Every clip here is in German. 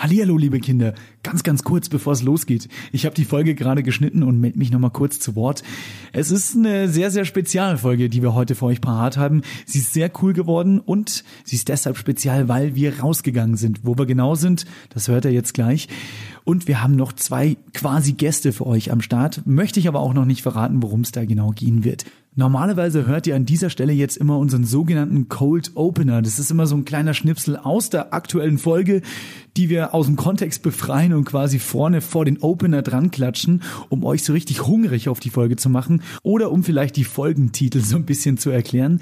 Hallihallo, liebe Kinder. Ganz, ganz kurz, bevor es losgeht. Ich habe die Folge gerade geschnitten und melde mich nochmal kurz zu Wort. Es ist eine sehr, sehr spezielle Folge, die wir heute für euch parat haben. Sie ist sehr cool geworden und sie ist deshalb speziell, weil wir rausgegangen sind. Wo wir genau sind, das hört ihr jetzt gleich. Und wir haben noch zwei quasi Gäste für euch am Start. Möchte ich aber auch noch nicht verraten, worum es da genau gehen wird. Normalerweise hört ihr an dieser Stelle jetzt immer unseren sogenannten Cold Opener. Das ist immer so ein kleiner Schnipsel aus der aktuellen Folge, die wir aus dem Kontext befreien und quasi vorne vor den Opener dran klatschen, um euch so richtig hungrig auf die Folge zu machen oder um vielleicht die Folgentitel so ein bisschen zu erklären.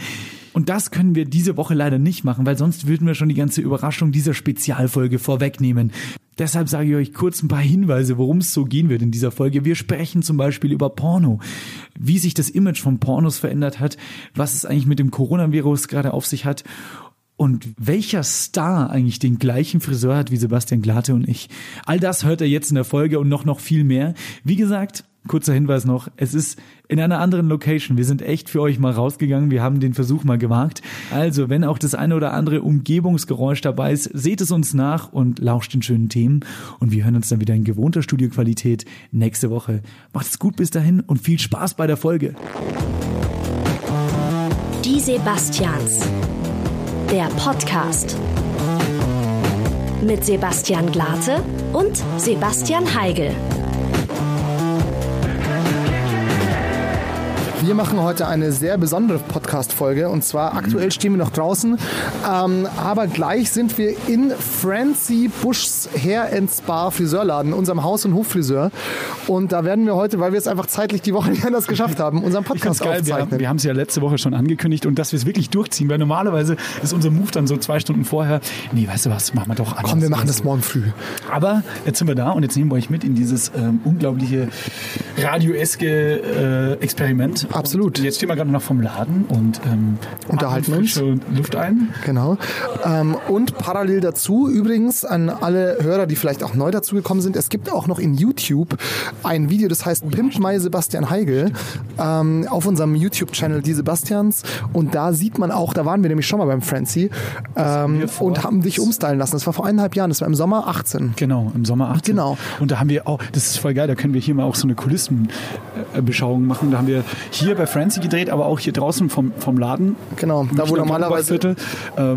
Und das können wir diese Woche leider nicht machen, weil sonst würden wir schon die ganze Überraschung dieser Spezialfolge vorwegnehmen. Deshalb sage ich euch kurz ein paar Hinweise, worum es so gehen wird in dieser Folge. Wir sprechen zum Beispiel über Porno, wie sich das Image von Pornos verändert hat, was es eigentlich mit dem Coronavirus gerade auf sich hat und welcher Star eigentlich den gleichen Friseur hat wie Sebastian Glate und ich. All das hört er jetzt in der Folge und noch noch viel mehr. Wie gesagt, kurzer Hinweis noch, es ist in einer anderen Location. Wir sind echt für euch mal rausgegangen. Wir haben den Versuch mal gewagt. Also, wenn auch das eine oder andere Umgebungsgeräusch dabei ist, seht es uns nach und lauscht den schönen Themen. Und wir hören uns dann wieder in gewohnter Studioqualität nächste Woche. Macht es gut bis dahin und viel Spaß bei der Folge. Die Sebastians. Der Podcast. Mit Sebastian Glate und Sebastian Heigel. Wir machen heute eine sehr besondere Podcast-Folge und zwar aktuell stehen wir noch draußen, ähm, aber gleich sind wir in Francie Buschs Hair and Spa Friseurladen, unserem Haus- und Hoffriseur. Und da werden wir heute, weil wir es einfach zeitlich die Woche nicht anders geschafft haben, unseren Podcast geil. Wir haben, wir haben es ja letzte Woche schon angekündigt und dass wir es wirklich durchziehen, weil normalerweise ist unser Move dann so zwei Stunden vorher. Nee, weißt du was, machen wir doch anders. Komm, wir machen das morgen früh. Aber jetzt sind wir da und jetzt nehmen wir euch mit in dieses ähm, unglaubliche radioeske äh, Experiment. Absolut. Und jetzt stehen wir gerade noch vom Laden und ähm, Unterhalten frische Luft ein. Genau. Ähm, und parallel dazu übrigens an alle Hörer, die vielleicht auch neu dazugekommen sind, es gibt auch noch in YouTube ein Video, das heißt Pimp My Sebastian Heigel ähm, auf unserem YouTube-Channel Die Sebastians und da sieht man auch, da waren wir nämlich schon mal beim Francie ähm, wir vor- und haben dich umstylen lassen. Das war vor eineinhalb Jahren, das war im Sommer 18. Genau, im Sommer 18. Genau. Und da haben wir auch, das ist voll geil, da können wir hier mal auch so eine Kulissenbeschauung machen. Da haben wir hier bei Francie gedreht, aber auch hier draußen vom, vom Laden. Genau, da wo normalerweise äh,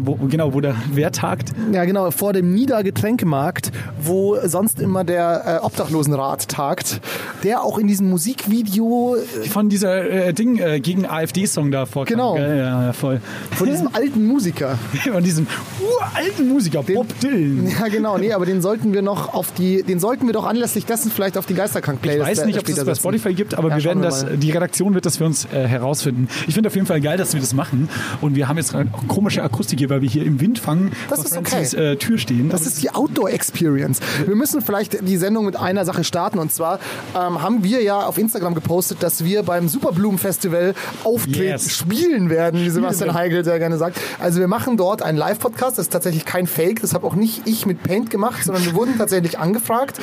wo, genau, wo der Wer tagt. Ja, genau, vor dem Nida-Getränkemarkt, wo sonst immer der äh, Obdachlosenrat tagt, der auch in diesem Musikvideo äh, Von dieser äh, Ding äh, gegen AfD-Song da vorkam. Genau. Gell? Ja, ja, voll. von diesem alten Musiker. Von diesem uralten Musiker, Bob Dylan. Ja, genau, nee, aber den sollten wir noch auf die, den sollten wir doch anlässlich dessen vielleicht auf die Geisterkrank-Playlist Ich weiß nicht, ob später es das bei. Spotify gibt, aber Ja, wir werden wir das, die Redaktion wird das für uns äh, herausfinden. Ich finde auf jeden Fall geil, dass wir das machen. Und wir haben jetzt auch komische Akustik hier, weil wir hier im Windfang Das vor ist Francis, okay. äh, Tür stehen. Das ist die Outdoor-Experience. Wir müssen vielleicht die Sendung mit einer Sache starten. Und zwar ähm, haben wir ja auf Instagram gepostet, dass wir beim Superblumen-Festival auftreten, Yes. spielen werden, wie Sebastian. Heigel sehr gerne sagt. Also wir machen dort einen Live-Podcast. Das ist tatsächlich kein Fake. Das habe auch nicht ich mit Paint gemacht, sondern wir wurden tatsächlich angefragt.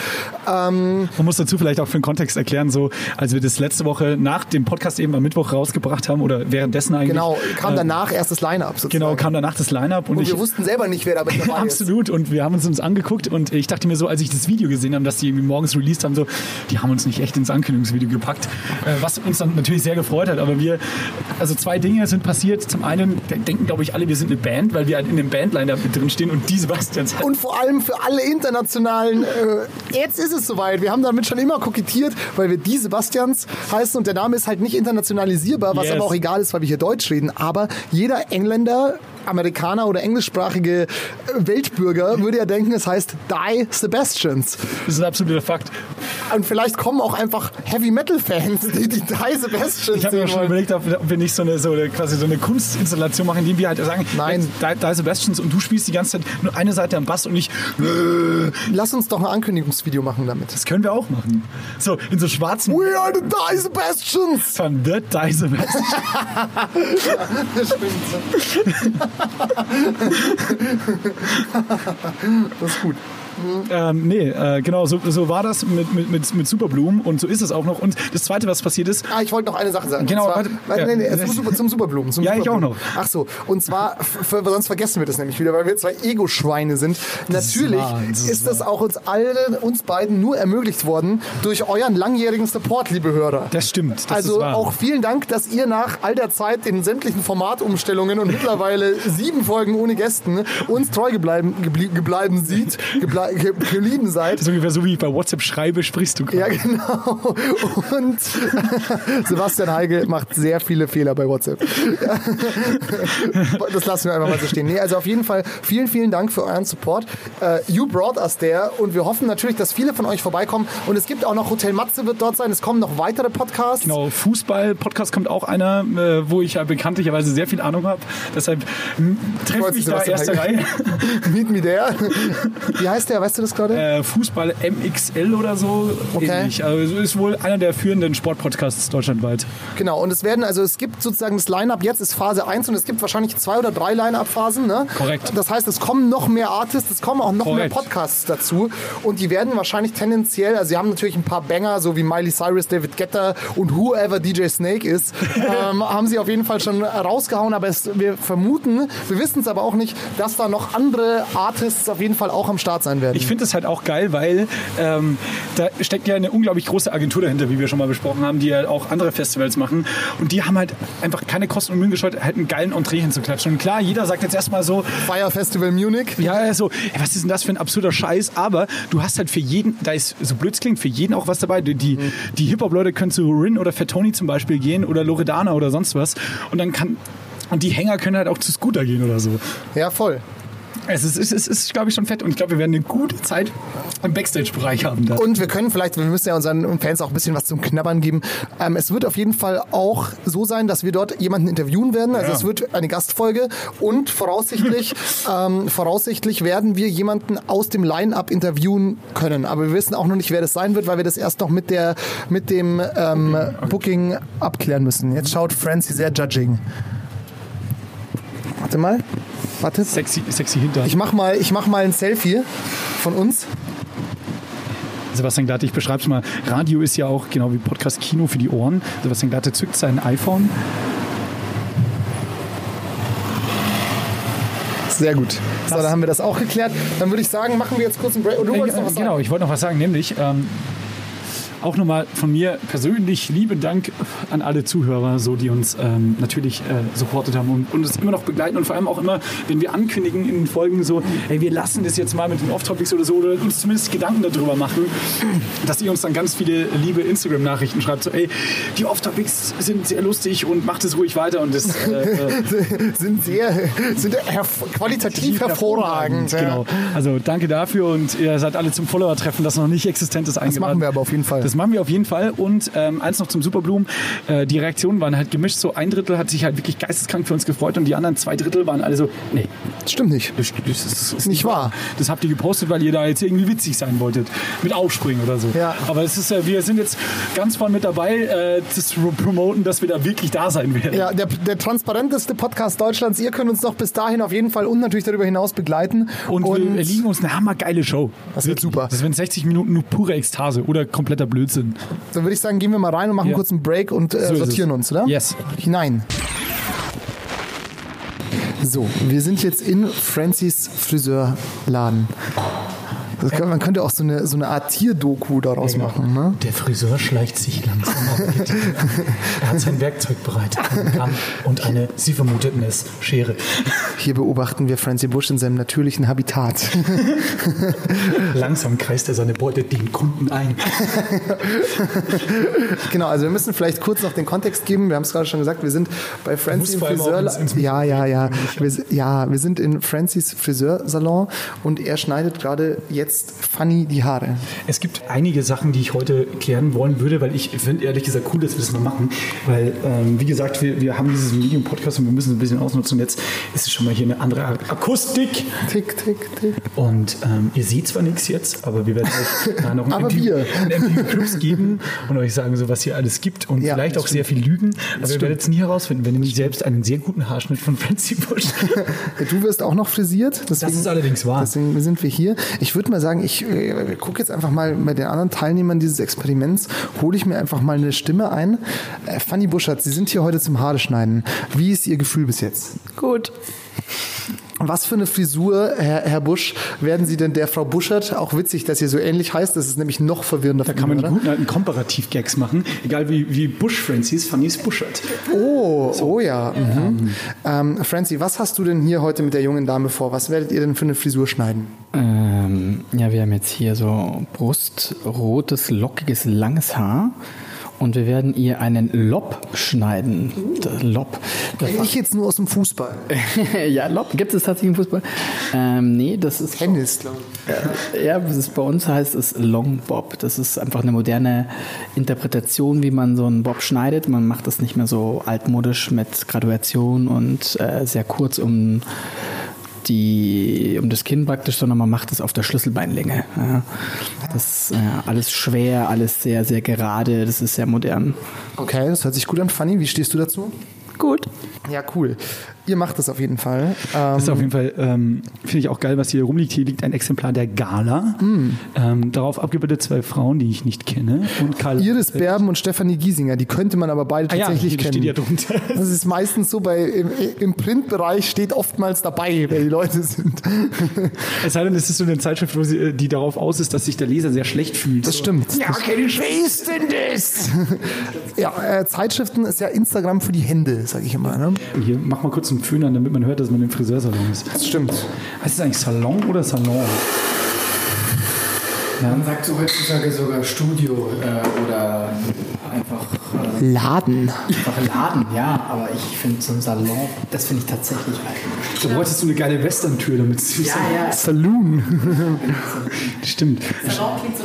Ähm, Man muss dazu vielleicht auch für den Kontext erklären, so als wir das letzte Woche nach dem Podcast eben am Mittwoch rausgebracht haben oder währenddessen eigentlich. genau, kam äh, danach erst das Line-Up sozusagen. Genau, kam danach das Line-Up und, Und ich, wir wussten selber nicht, wer da dabei ist. Absolut. Und wir haben uns uns angeguckt und ich dachte mir so, als ich das Video gesehen habe, dass die irgendwie morgens released haben, so, die haben uns nicht echt ins Ankündigungsvideo gepackt. Äh, was uns dann natürlich sehr gefreut hat. Aber wir, also zwei Dinge sind passiert. Zum einen de- denken, glaube ich, alle, wir sind eine Band, weil wir halt in dem Bandline mit drin stehen und die Sebastians halt Und vor allem für alle internationalen, äh, jetzt ist es soweit. Wir haben damit schon immer kokettiert, weil wir die Sebastians heißen und der Name ist halt nicht internationalisierbar, was Yes. aber auch egal ist, weil wir hier Deutsch reden. Aber jeder Engländer, Amerikaner oder englischsprachige äh, Weltbürger würde ja denken, es heißt Die Sebastians. Das ist ein absoluter Fakt. Und vielleicht kommen auch einfach Heavy Metal Fans, die die Die Sebastians Ich habe mir schon wollen. überlegt, ob wir nicht so eine, so eine, quasi so eine Kunstinstallation machen, indem wir halt sagen, Nein. Da, da Sebastians und du spielst die ganze Zeit nur eine Seite am Bass und ich, Lass uns doch ein Ankündigungsvideo machen damit. das können wir auch machen. So, in so schwarzen We are the Die Sebastians! von The Die Sebastian. Das stimmt. Das ist gut. Ähm, nee, äh, genau, so, so war das mit, mit, mit, mit Superblumen und so ist es auch noch. Und das Zweite, was passiert ist, Ah, ich wollte noch eine Sache sagen. Genau, zwar, warte, warte, nee, nee, zum, Super- zum Superblumen. Zum Ja, ich Superblumen. auch noch. Ach so, und zwar, sonst vergessen wir das nämlich wieder, weil wir zwei Ego-Schweine sind. Das ist Natürlich wahr, das ist, ist das auch uns allen, uns beiden nur ermöglicht worden durch euren langjährigen Support, liebe Hörer. das stimmt. Das also ist auch vielen Dank, dass ihr nach all der Zeit in sämtlichen Formatumstellungen und mittlerweile sieben Folgen ohne Gästen uns treu gebleiben, geblie, gebleiben sieht, geblei, ge, geblieben seid. Das ist ungefähr so, wie ich bei WhatsApp schreibe, sprichst du gerade. Ja, genau. Und Sebastian Heigel macht sehr viele Fehler bei WhatsApp. Das lassen wir einfach mal so stehen. Nee, also auf jeden Fall vielen, vielen Dank für euren Support. Äh, you brought us there und wir hoffen natürlich, dass viele von euch vorbeikommen. Und es gibt auch noch Hotel Matze wird dort sein. Es kommen noch weitere Podcasts. Genau, Fußball-Podcast kommt auch einer, äh, wo ich ja bekanntlicherweise sehr viel Ahnung habe. Deshalb m, treffe Freut mich da erste Reihe. Meet me there. Wie heißt der? Weißt du das gerade? Äh, Fußball MXL oder so. Okay. Ähnlich. Also ist wohl einer der führenden Sportpodcasts deutschlandweit. Genau, und es werden, also es gibt sozusagen das Line-Up, jetzt ist Phase 1 und es gibt wahrscheinlich zwei oder drei Line-Up-Phasen. Ne? Korrekt. Das heißt, es kommen noch mehr Artists, es kommen auch noch Korrekt. mehr Podcasts dazu und die werden wahrscheinlich tendenziell, also sie haben natürlich ein paar Banger, so wie Miley Cyrus, David Guetta und whoever DJ Snake ist, ähm, haben sie auf jeden Fall schon rausgehauen, aber es, wir vermuten, wir wissen es aber auch nicht, dass da noch andere Artists auf jeden Fall auch am Start sein werden. Ich finde das halt auch geil, weil ähm, da steckt ja eine unglaublich große Agentur dahinter, wie wir schon mal besprochen haben, die ja auch andere Festivals machen. Und die haben halt einfach keine Kosten und Mühen gescheut, halt einen geilen Entree hinzuklatschen. Und klar, jeder sagt jetzt erstmal so, Fire Festival Munich. ja, so, ey, was ist denn das für ein absurder Scheiß? Aber du hast halt für jeden, da ist so blöd es klingt, für jeden auch was dabei. Die, die, die Hip-Hop-Leute können zu Rin oder Fatoni zum Beispiel gehen oder Loredana oder sonst was. Und dann kann. Und die Hänger können halt auch zu Scooter gehen oder so. Ja, voll. Es ist, es ist, es ist glaube ich, schon fett. Und ich glaube, wir werden eine gute Zeit im Backstage-Bereich haben. Da. Und wir können vielleicht, wir müssen ja unseren Fans auch ein bisschen was zum Knabbern geben. Ähm, es wird auf jeden Fall auch so sein, dass wir dort jemanden interviewen werden. Also Ja. es wird eine Gastfolge und voraussichtlich, ähm, voraussichtlich werden wir jemanden aus dem Line-Up interviewen können. Aber wir wissen auch noch nicht, wer das sein wird, weil wir das erst noch mit der mit dem ähm, Booking abklären müssen. Jetzt schaut Francie sehr judging. Warte mal. Warte. Sexy, sexy Hinter. Ich mach mal, ich mach mal ein Selfie von uns. Sebastian Glatte, ich beschreibe es mal. Radio ist ja auch genau wie Podcast Kino für die Ohren. Sebastian Glatte zückt sein iPhone. Sehr gut. So, dann haben wir das auch geklärt. Dann würde ich sagen, machen wir jetzt kurz einen Break. Und du wolltest Äh, noch was genau, sagen? ich wollte noch was sagen, nämlich ähm, auch nochmal von mir persönlich lieben Dank an alle Zuhörer, so die uns ähm, natürlich äh, supportet haben und, und uns immer noch begleiten und vor allem auch immer, wenn wir ankündigen in den Folgen so, ey, wir lassen das jetzt mal mit den Off-Topics oder so oder uns zumindest Gedanken darüber machen, dass ihr uns dann ganz viele liebe Instagram-Nachrichten schreibt, so, ey, die Off-Topics sind sehr lustig und macht es ruhig weiter und das äh, äh, sind sehr, sind herv qualitativ hervorragend. ja. Genau. Also danke dafür und ihr seid alle zum Follower-Treffen, das noch nicht existentes eingeladen. machen wir aber auf jeden Fall. Das machen wir auf jeden Fall. Und ähm, eins noch zum Superblumen. Äh, die Reaktionen waren halt gemischt. So ein Drittel hat sich halt wirklich geisteskrank für uns gefreut und die anderen zwei Drittel waren alle so, nee, Stimmt nicht. das, das ist, ist Nicht wahr. Das habt ihr gepostet, weil ihr da jetzt irgendwie witzig sein wolltet. Mit Aufspringen oder so. Ja. Aber es ist, wir sind jetzt ganz vorne mit dabei, äh, das zu promoten, dass wir da wirklich da sein werden. Ja, der, der transparenteste Podcast Deutschlands. Ihr könnt uns noch bis dahin auf jeden Fall und natürlich darüber hinaus begleiten. Und, wir liegen uns eine hammergeile Show. Das wird super. Das werden 60 Minuten nur pure Ekstase oder kompletter Blödsinn. Dann würde ich sagen, gehen wir mal rein und machen Ja. kurz einen Break und äh, So sortieren uns, oder? Yes. Hinein. So, wir sind jetzt in Francis Friseurladen. Kann, man könnte auch so eine, so eine Art Tierdoku daraus machen. Ne? Der Friseur schleicht sich langsam auf. er hat sein Werkzeug bereit, einen Kamm und eine, Sie vermuteten es, Schere. Hier beobachten wir Francie Bush in seinem natürlichen Habitat. Langsam kreist er seine Beute den Kunden ein. Genau, also wir müssen vielleicht kurz noch den Kontext geben. Wir haben es gerade schon gesagt, wir sind bei auch ins- Friseur. Ja, ja, ja. Wir, ja, wir sind in Francis Friseursalon und er schneidet gerade jetzt Fanny die Haare. Es gibt einige Sachen, die ich heute klären wollen würde, weil ich finde ehrlich gesagt cool, dass wir das mal machen. Weil, ähm, wie gesagt, wir, wir haben dieses Medium-Podcast und wir müssen es ein bisschen ausnutzen. Jetzt ist es schon mal hier eine andere Akustik. Tick, tick, tick. Und ähm, ihr seht zwar nichts jetzt, aber wir werden euch da noch wir. einen MTV-Clubs geben und euch sagen, so was hier alles gibt und Ja, vielleicht das auch sehr viel lügen. Aber wir stimmt. werden es nie herausfinden, wenn ihr nicht selbst einen sehr guten Haarschnitt von Francie Bush. Du wirst auch noch frisiert. Deswegen, ist allerdings wahr. Deswegen sind wir hier. Ich würde mal mal sagen, ich äh, gucke jetzt einfach mal bei den anderen Teilnehmern dieses Experiments, hole ich mir einfach mal eine Stimme ein. Äh, Fanny Buschert, Sie sind hier heute zum Haare schneiden. Wie ist Ihr Gefühl bis jetzt? Gut. Was für eine Frisur, Herr, Herr Busch, werden Sie denn der Frau Buschert? Auch witzig, dass ihr so ähnlich heißt. Das ist nämlich noch verwirrender. Da kann man die guten alten Komparativ-Gags machen. Egal wie, wie Bush Francis, Fanny ist Buschert. Oh, oh ja. Mhm. Ähm, Francie, was hast du denn hier heute mit der jungen Dame vor? Was werdet ihr denn für eine Frisur schneiden? Ähm, ja, wir haben jetzt hier so brustrotes, lockiges, langes Haar. Und wir werden ihr einen Lob schneiden. Das Lob. Das Ich jetzt nur aus dem Fußball. ja, Lob. Gibt es tatsächlich im Fußball? Ähm, nee, das ist. Tennis, glaube ich. Ja, das ist, bei uns heißt es Long Bob. Das ist einfach eine moderne Interpretation, wie man so einen Bob schneidet. Man macht das nicht mehr so altmodisch mit Graduation und äh, sehr kurz um die, um das Kinn praktisch, sondern man macht es auf der Schlüsselbeinlänge. Ja. Das ist äh, alles schwer, alles sehr, sehr gerade. Das ist sehr modern. Okay, das hört sich gut an. Fanny, wie stehst du dazu? Gut. Ja, cool. Ihr macht das auf jeden Fall. Das ist Ähm, auf jeden Fall, ähm, finde ich auch geil, was hier rumliegt. Hier liegt ein Exemplar der Gala. Ähm, darauf abgebildet zwei Frauen, die ich nicht kenne. Und Karl Iris Berben und Stefanie Giesinger, die könnte man aber beide Ah ja, tatsächlich hier kennen. steht ja drunter. Das ist meistens so bei im, im Printbereich steht oftmals dabei, wer die Leute sind. Es sei denn, es ist so eine Zeitschrift, wo sie, äh, die darauf aus ist, dass sich der Leser sehr schlecht fühlt. Das stimmt. Ja, okay, wer ist denn das? Ja, äh, Zeitschriften ist ja Instagram für die Hände, sag ich immer. Ne? Hier, mach mal kurz einen Föhn an, damit man hört, dass man im Friseursalon ist. Das stimmt. Heißt es eigentlich Salon oder Salon? Man sagt so heutzutage sogar Studio äh, oder einfach, äh, Laden. einfach Laden, ja. Aber ich finde so ein Salon, das finde ich tatsächlich alt. Du bräuchtest so eine geile Western-Tür, damit es süß ja. Saloon. Stimmt. Salon klingt so.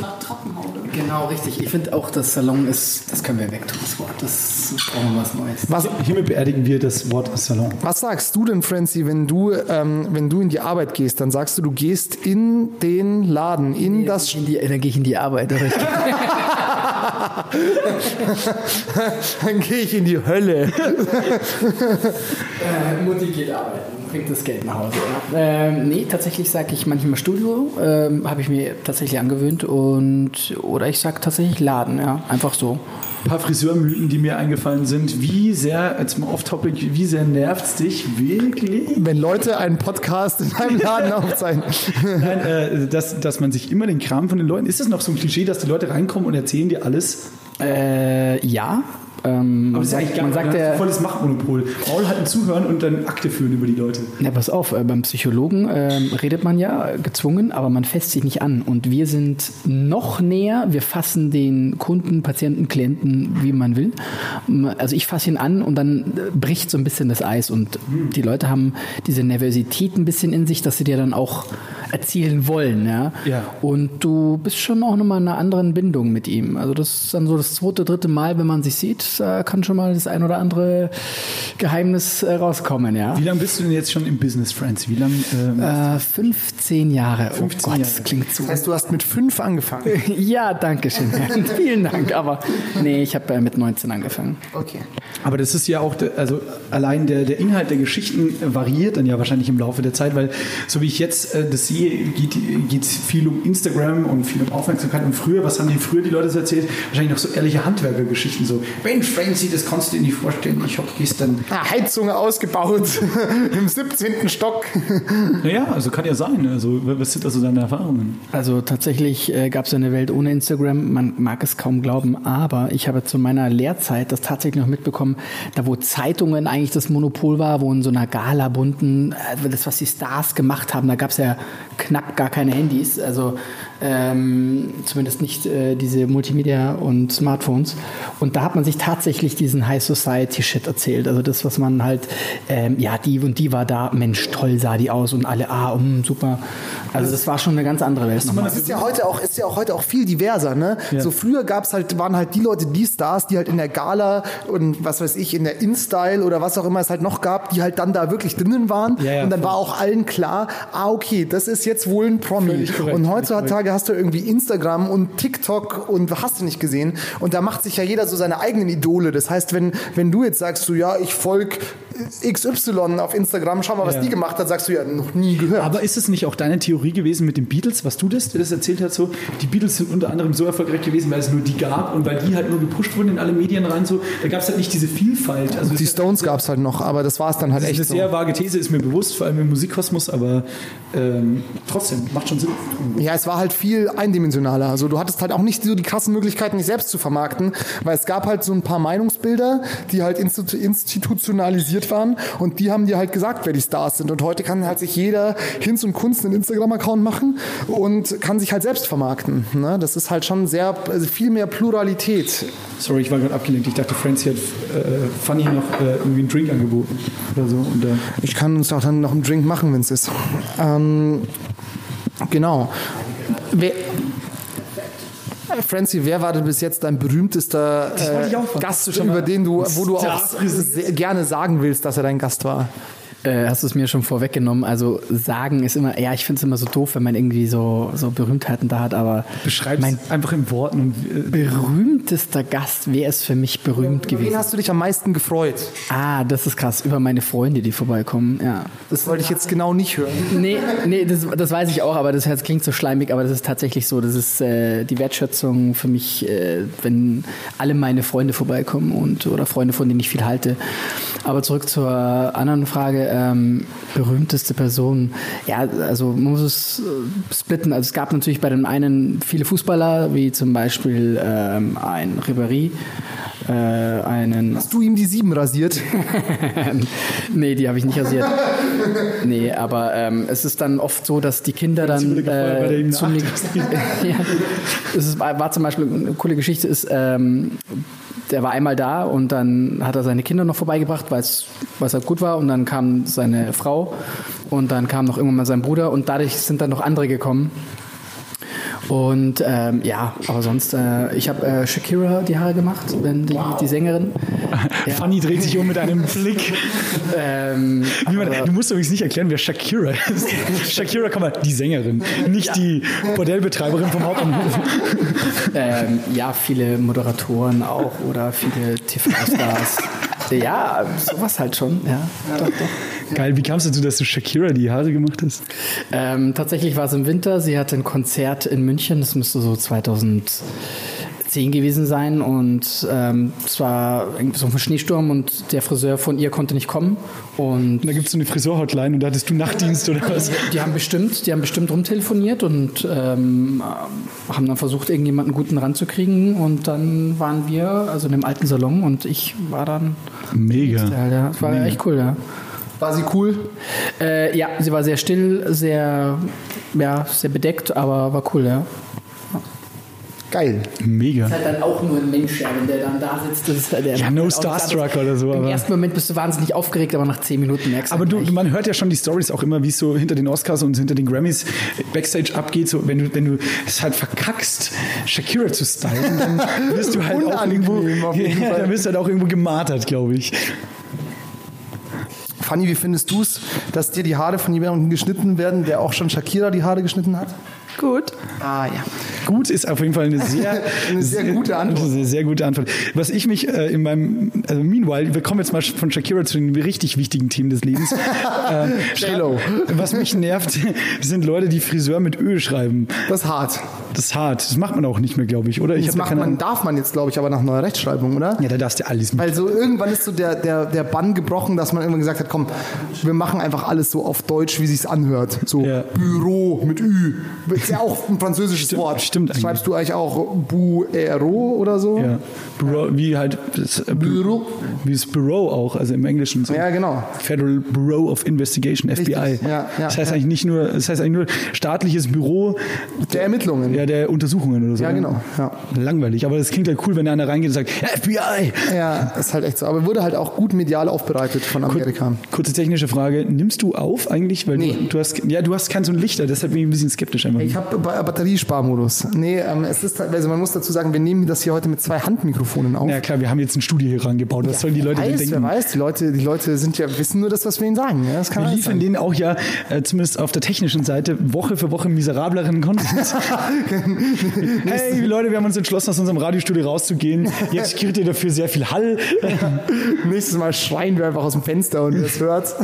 Genau, richtig. Ich finde auch, das Salon ist, das können wir wegtun, das Wort. Das brauchen wir was Neues. Was, Hiermit beerdigen wir das Wort Salon. was sagst du denn, Francie, wenn du, ähm, wenn du in die Arbeit gehst? Dann sagst du, du gehst in den Laden, in das in die, dann gehe ich in die Arbeit. Ich, Dann gehe ich in die Hölle. äh, Mutti geht arbeiten, bringt das Geld nach Hause. Ja. Ähm, nee, tatsächlich sage ich manchmal Studio, ähm, habe ich mir tatsächlich angewöhnt. und Oder ich sage tatsächlich Laden, ja. Einfach so. Ein paar Friseurmythen, die mir eingefallen sind. Wie sehr, jetzt mal off-topic, wie sehr nervt es dich wirklich? Wenn Leute einen Podcast in einem Laden aufzeichnen. Nein, äh, dass, dass man sich immer den Kram von den Leuten. Ist es noch so ein Klischee, dass die Leute reinkommen und erzählen dir alles? Äh, ja. Ähm, man ist sagt, eigentlich man sagt ja, volles Machtmonopol. Maul halten, zuhören und dann Akte führen über die Leute. Ja, pass auf, äh, beim Psychologen ähm, redet man ja äh, gezwungen, aber man fässt sich nicht an. Und wir sind noch näher, wir fassen den Kunden, Patienten, Klienten, wie man will. Also ich fasse ihn an und dann äh, bricht so ein bisschen das Eis. Und die Leute haben diese Nervosität ein bisschen in sich, dass sie dir dann auch erzählen wollen. Ja? Ja. Und du bist schon auch nochmal in einer anderen Bindung mit ihm. Also das ist dann so das zweite, dritte Mal, wenn man sich sieht, da kann schon mal das ein oder andere Geheimnis äh, rauskommen. Ja? Wie lange bist du denn jetzt schon im Business, Friends? Wie lange? Ähm, Äh, 15 Jahre. 15 oh Gott, das Jahre. klingt so. Das heißt, du hast mit fünf angefangen. Ja, danke schön. Vielen Dank. Aber nee, ich habe äh, mit 19 angefangen. Okay. Aber das ist ja auch, also allein der, der Inhalt der Geschichten variiert dann ja wahrscheinlich im Laufe der Zeit, weil so wie ich jetzt äh, das sehe, geht es viel um Instagram und viel um Aufmerksamkeit. Und früher, was haben die früher die Leute so erzählt? Wahrscheinlich noch so ehrliche Handwerkergeschichten, so, Francie, das kannst du dir nicht vorstellen, ich habe gestern... Ah, Heizung ausgebaut im 17. Stock. Naja, also kann ja sein. Also was sind also deine Erfahrungen? Also tatsächlich äh, gab es eine Welt ohne Instagram. Man mag es kaum glauben, aber ich habe zu meiner Lehrzeit das tatsächlich noch mitbekommen, da wo Zeitungen eigentlich das Monopol war, wo in so einer Gala bunten, äh, das was die Stars gemacht haben, da gab es ja knapp gar keine Handys, also ähm, zumindest nicht äh, diese Multimedia und Smartphones. Und da hat man sich tatsächlich diesen High Society Shit erzählt. Also das, was man halt, ähm, ja, die und die war da, Mensch, toll sah die aus und alle, ah, mm, super. Also das war schon eine ganz andere Welt. nochmal. Das ist ja heute auch, ist ja auch heute auch viel diverser, ne? So früher gab's halt, waren halt die Leute, die Stars, die halt in der Gala und was weiß ich, in der InStyle oder was auch immer es halt noch gab, die halt dann da wirklich drinnen waren. Ja, ja, und dann voll. war auch allen klar, ah, okay, das ist jetzt wohl ein Promi. Und heutzutage hast du irgendwie Instagram und TikTok und hast du nicht gesehen. Und da macht sich ja jeder so seine eigenen Idole. Das heißt, wenn, wenn du jetzt sagst, so, ja, ich folg XY auf Instagram, schau mal, was Ja. die gemacht hat, sagst du ja noch nie gehört. Aber ist es nicht auch deine Theorie gewesen mit den Beatles, was du das, der das erzählt hat, so, die Beatles sind unter anderem so erfolgreich gewesen, weil es nur die gab und weil die halt nur gepusht wurden in alle Medien rein, so, da gab es halt nicht diese Vielfalt. Also die das- Stones gab es halt noch, aber das war es dann halt das ist echt eine so. sehr vage These, ist mir bewusst, vor allem im Musikkosmos, aber ähm, trotzdem, macht schon Sinn. Ja, es war halt viel eindimensionaler. Also du hattest halt auch nicht so die krassen Möglichkeiten, dich selbst zu vermarkten, weil es gab halt so ein paar Meinungsbilder, die halt institu- institutionalisiert waren und die haben dir halt gesagt, wer die Stars sind. Und heute kann halt sich jeder Hinz und Kunst einen Instagram-Account machen und kann sich halt selbst vermarkten. Ne? Das ist halt schon sehr, also viel mehr Pluralität. Sorry, ich war gerade abgelenkt. Ich dachte, Francie hat äh, Fanny noch äh, irgendwie einen Drink angeboten oder so. Und, äh, Ich kann uns auch dann noch einen Drink machen, wenn es ist. Ähm, genau. Wer, Francie, wer war denn bis jetzt dein berühmtester äh. Gast, über den du, wo du auch sehr gerne sagen willst, dass er dein Gast war? Äh, hast du es mir schon vorweggenommen? Also sagen ist immer, ja, ich finde es immer so doof, wenn man irgendwie so, so Berühmtheiten da hat, aber beschreib's mein einfach in Worten. Und, äh, berühmtester Gast, wer ist für mich berühmt Über wen gewesen? hast du dich am meisten gefreut? Ah, das ist krass, über meine Freunde, die vorbeikommen, ja. Das wollte ich jetzt genau nicht hören. Nee, nee das, das weiß ich auch, aber das heißt, klingt so schleimig, aber das ist tatsächlich so. Das ist äh, die Wertschätzung für mich, äh, wenn alle meine Freunde vorbeikommen und oder Freunde, von denen ich viel halte. Aber zurück zur anderen Frage, ähm, berühmteste Person. Ja, also man muss es äh, splitten. Also es gab natürlich bei dem einen viele Fußballer, wie zum Beispiel ähm, ein Ribéry, äh, einen Hast du ihm die sieben rasiert? nee, die habe ich nicht rasiert. Nee, aber ähm, es ist dann oft so, dass die Kinder dann äh, zum ja, es ist, war zum Beispiel eine coole Geschichte ist, ähm, der war einmal da und dann hat er seine Kinder noch vorbeigebracht, weil es halt gut war und dann kam seine Frau und dann kam noch irgendwann mal sein Bruder und dadurch sind dann noch andere gekommen. Und ähm, ja, aber sonst, äh, ich habe äh, Shakira die Haare gemacht, wenn die, die Sängerin. Ja. Fanny dreht sich um mit einem Blick. Ähm, man, du musst übrigens nicht erklären, wer Shakira ist. Shakira, komm mal, die Sängerin, nicht die Bordellbetreiberin vom Hauptbahnhof. Ähm, ja, viele Moderatoren auch oder viele TV-Stars. Ja, sowas halt schon, ja. Doch, doch. Geil, wie kam es dazu, dass du Shakira die Haare gemacht hast? Ähm, tatsächlich war es im Winter. Sie hatte ein Konzert in München. Das müsste so 2010 gewesen sein. Und ähm, es war irgendwie so ein Schneesturm und der Friseur von ihr konnte nicht kommen. Und da gibt es so eine Friseur-Hotline und da hattest du Nachtdienst oder was? die haben bestimmt, die haben bestimmt rumtelefoniert und ähm, haben dann versucht, irgendjemanden guten ranzukriegen. Und dann waren wir, also in dem alten Salon, und ich war dann. Mega. Ja, ja, das war echt cool, ja. War sie cool? Äh, ja, sie war sehr still, sehr, ja, sehr bedeckt, aber war cool, ja. Geil. Mega. halt dann auch nur ein Mensch, ja, wenn der dann da sitzt. Das ist halt der Ja, no starstruck oder so, Im ersten Moment bist du wahnsinnig aufgeregt, aber nach zehn Minuten merkst du Aber halt du, gleich. man hört ja schon die Stories auch immer, wie es so hinter den Oscars und hinter den Grammys Backstage abgeht. So, wenn du, wenn du es halt verkackst, Shakira zu stylen, dann wirst du halt auch irgendwo, ja, dann wirst du halt auch irgendwo gemartert, glaube ich. Fanny, wie findest du es, dass dir die Haare von jemandem geschnitten werden, der auch schon Shakira die Haare geschnitten hat? gut. Ah ja. Gut ist auf jeden Fall eine sehr, Eine sehr gute Antwort. Eine sehr gute Antwort. Was ich mich äh, in meinem, also meanwhile, wir kommen jetzt mal von Shakira zu den richtig wichtigen Themen des Lebens. äh, J-Lo. Was mich nervt, sind Leute, die Friseur mit Öl schreiben. Das ist hart. Das ist hart. Das macht man auch nicht mehr, glaube ich, oder? Ich Das macht man, darf man jetzt, glaube ich, aber nach neuer Rechtschreibung, oder? Ja, da darfst du alles mit. Weil so irgendwann ist so der, der, der Bann gebrochen, dass man irgendwann gesagt hat, komm, wir machen einfach alles so auf Deutsch, wie sich's anhört. So Ja. Büro mit Ü. Ist ja auch ein französisches Wort. stimmt eigentlich. Schreibst du eigentlich auch Bureau oder so? Ja. Bureau, wie halt das, äh, Büro. wie das Bureau auch, also im Englischen so. Ja, genau. Federal Bureau of Investigation, FBI. Richtig, ja, ja, das heißt ja. eigentlich nicht nur, das heißt eigentlich nur staatliches Büro Der Ermittlungen. ja, der Untersuchungen oder so. Ja, genau, ja. Langweilig, aber das klingt halt cool, wenn einer reingeht und sagt, FBI! Ja, ist halt echt so. Aber wurde halt auch gut medial aufbereitet von Amerika. Kurze technische Frage, nimmst du auf eigentlich? Weil Nee. du, du hast ja, du hast kein so ein Lichter, deshalb bin ich ein bisschen skeptisch einfach. Ich habe Batteriesparmodus. Nee, ähm, es ist also man muss dazu sagen, wir nehmen das hier heute mit zwei Handmikrofonen auf. ja klar, wir haben jetzt ein Studio hier rangebaut. Was sollen die Leute wer denn weiß, denken? Wer weiß, die Leute, die Leute sind ja, wissen nur das, was wir ihnen sagen. Ja, Wir alles liefern sein. denen auch ja, äh, zumindest auf der technischen Seite, Woche für Woche miserableren Content. hey Leute, wir haben uns entschlossen, aus unserem Radiostudio rauszugehen. Jetzt kriegt ihr dafür sehr viel Hall. Nächstes Mal schreien wir einfach aus dem Fenster und ihr es hört.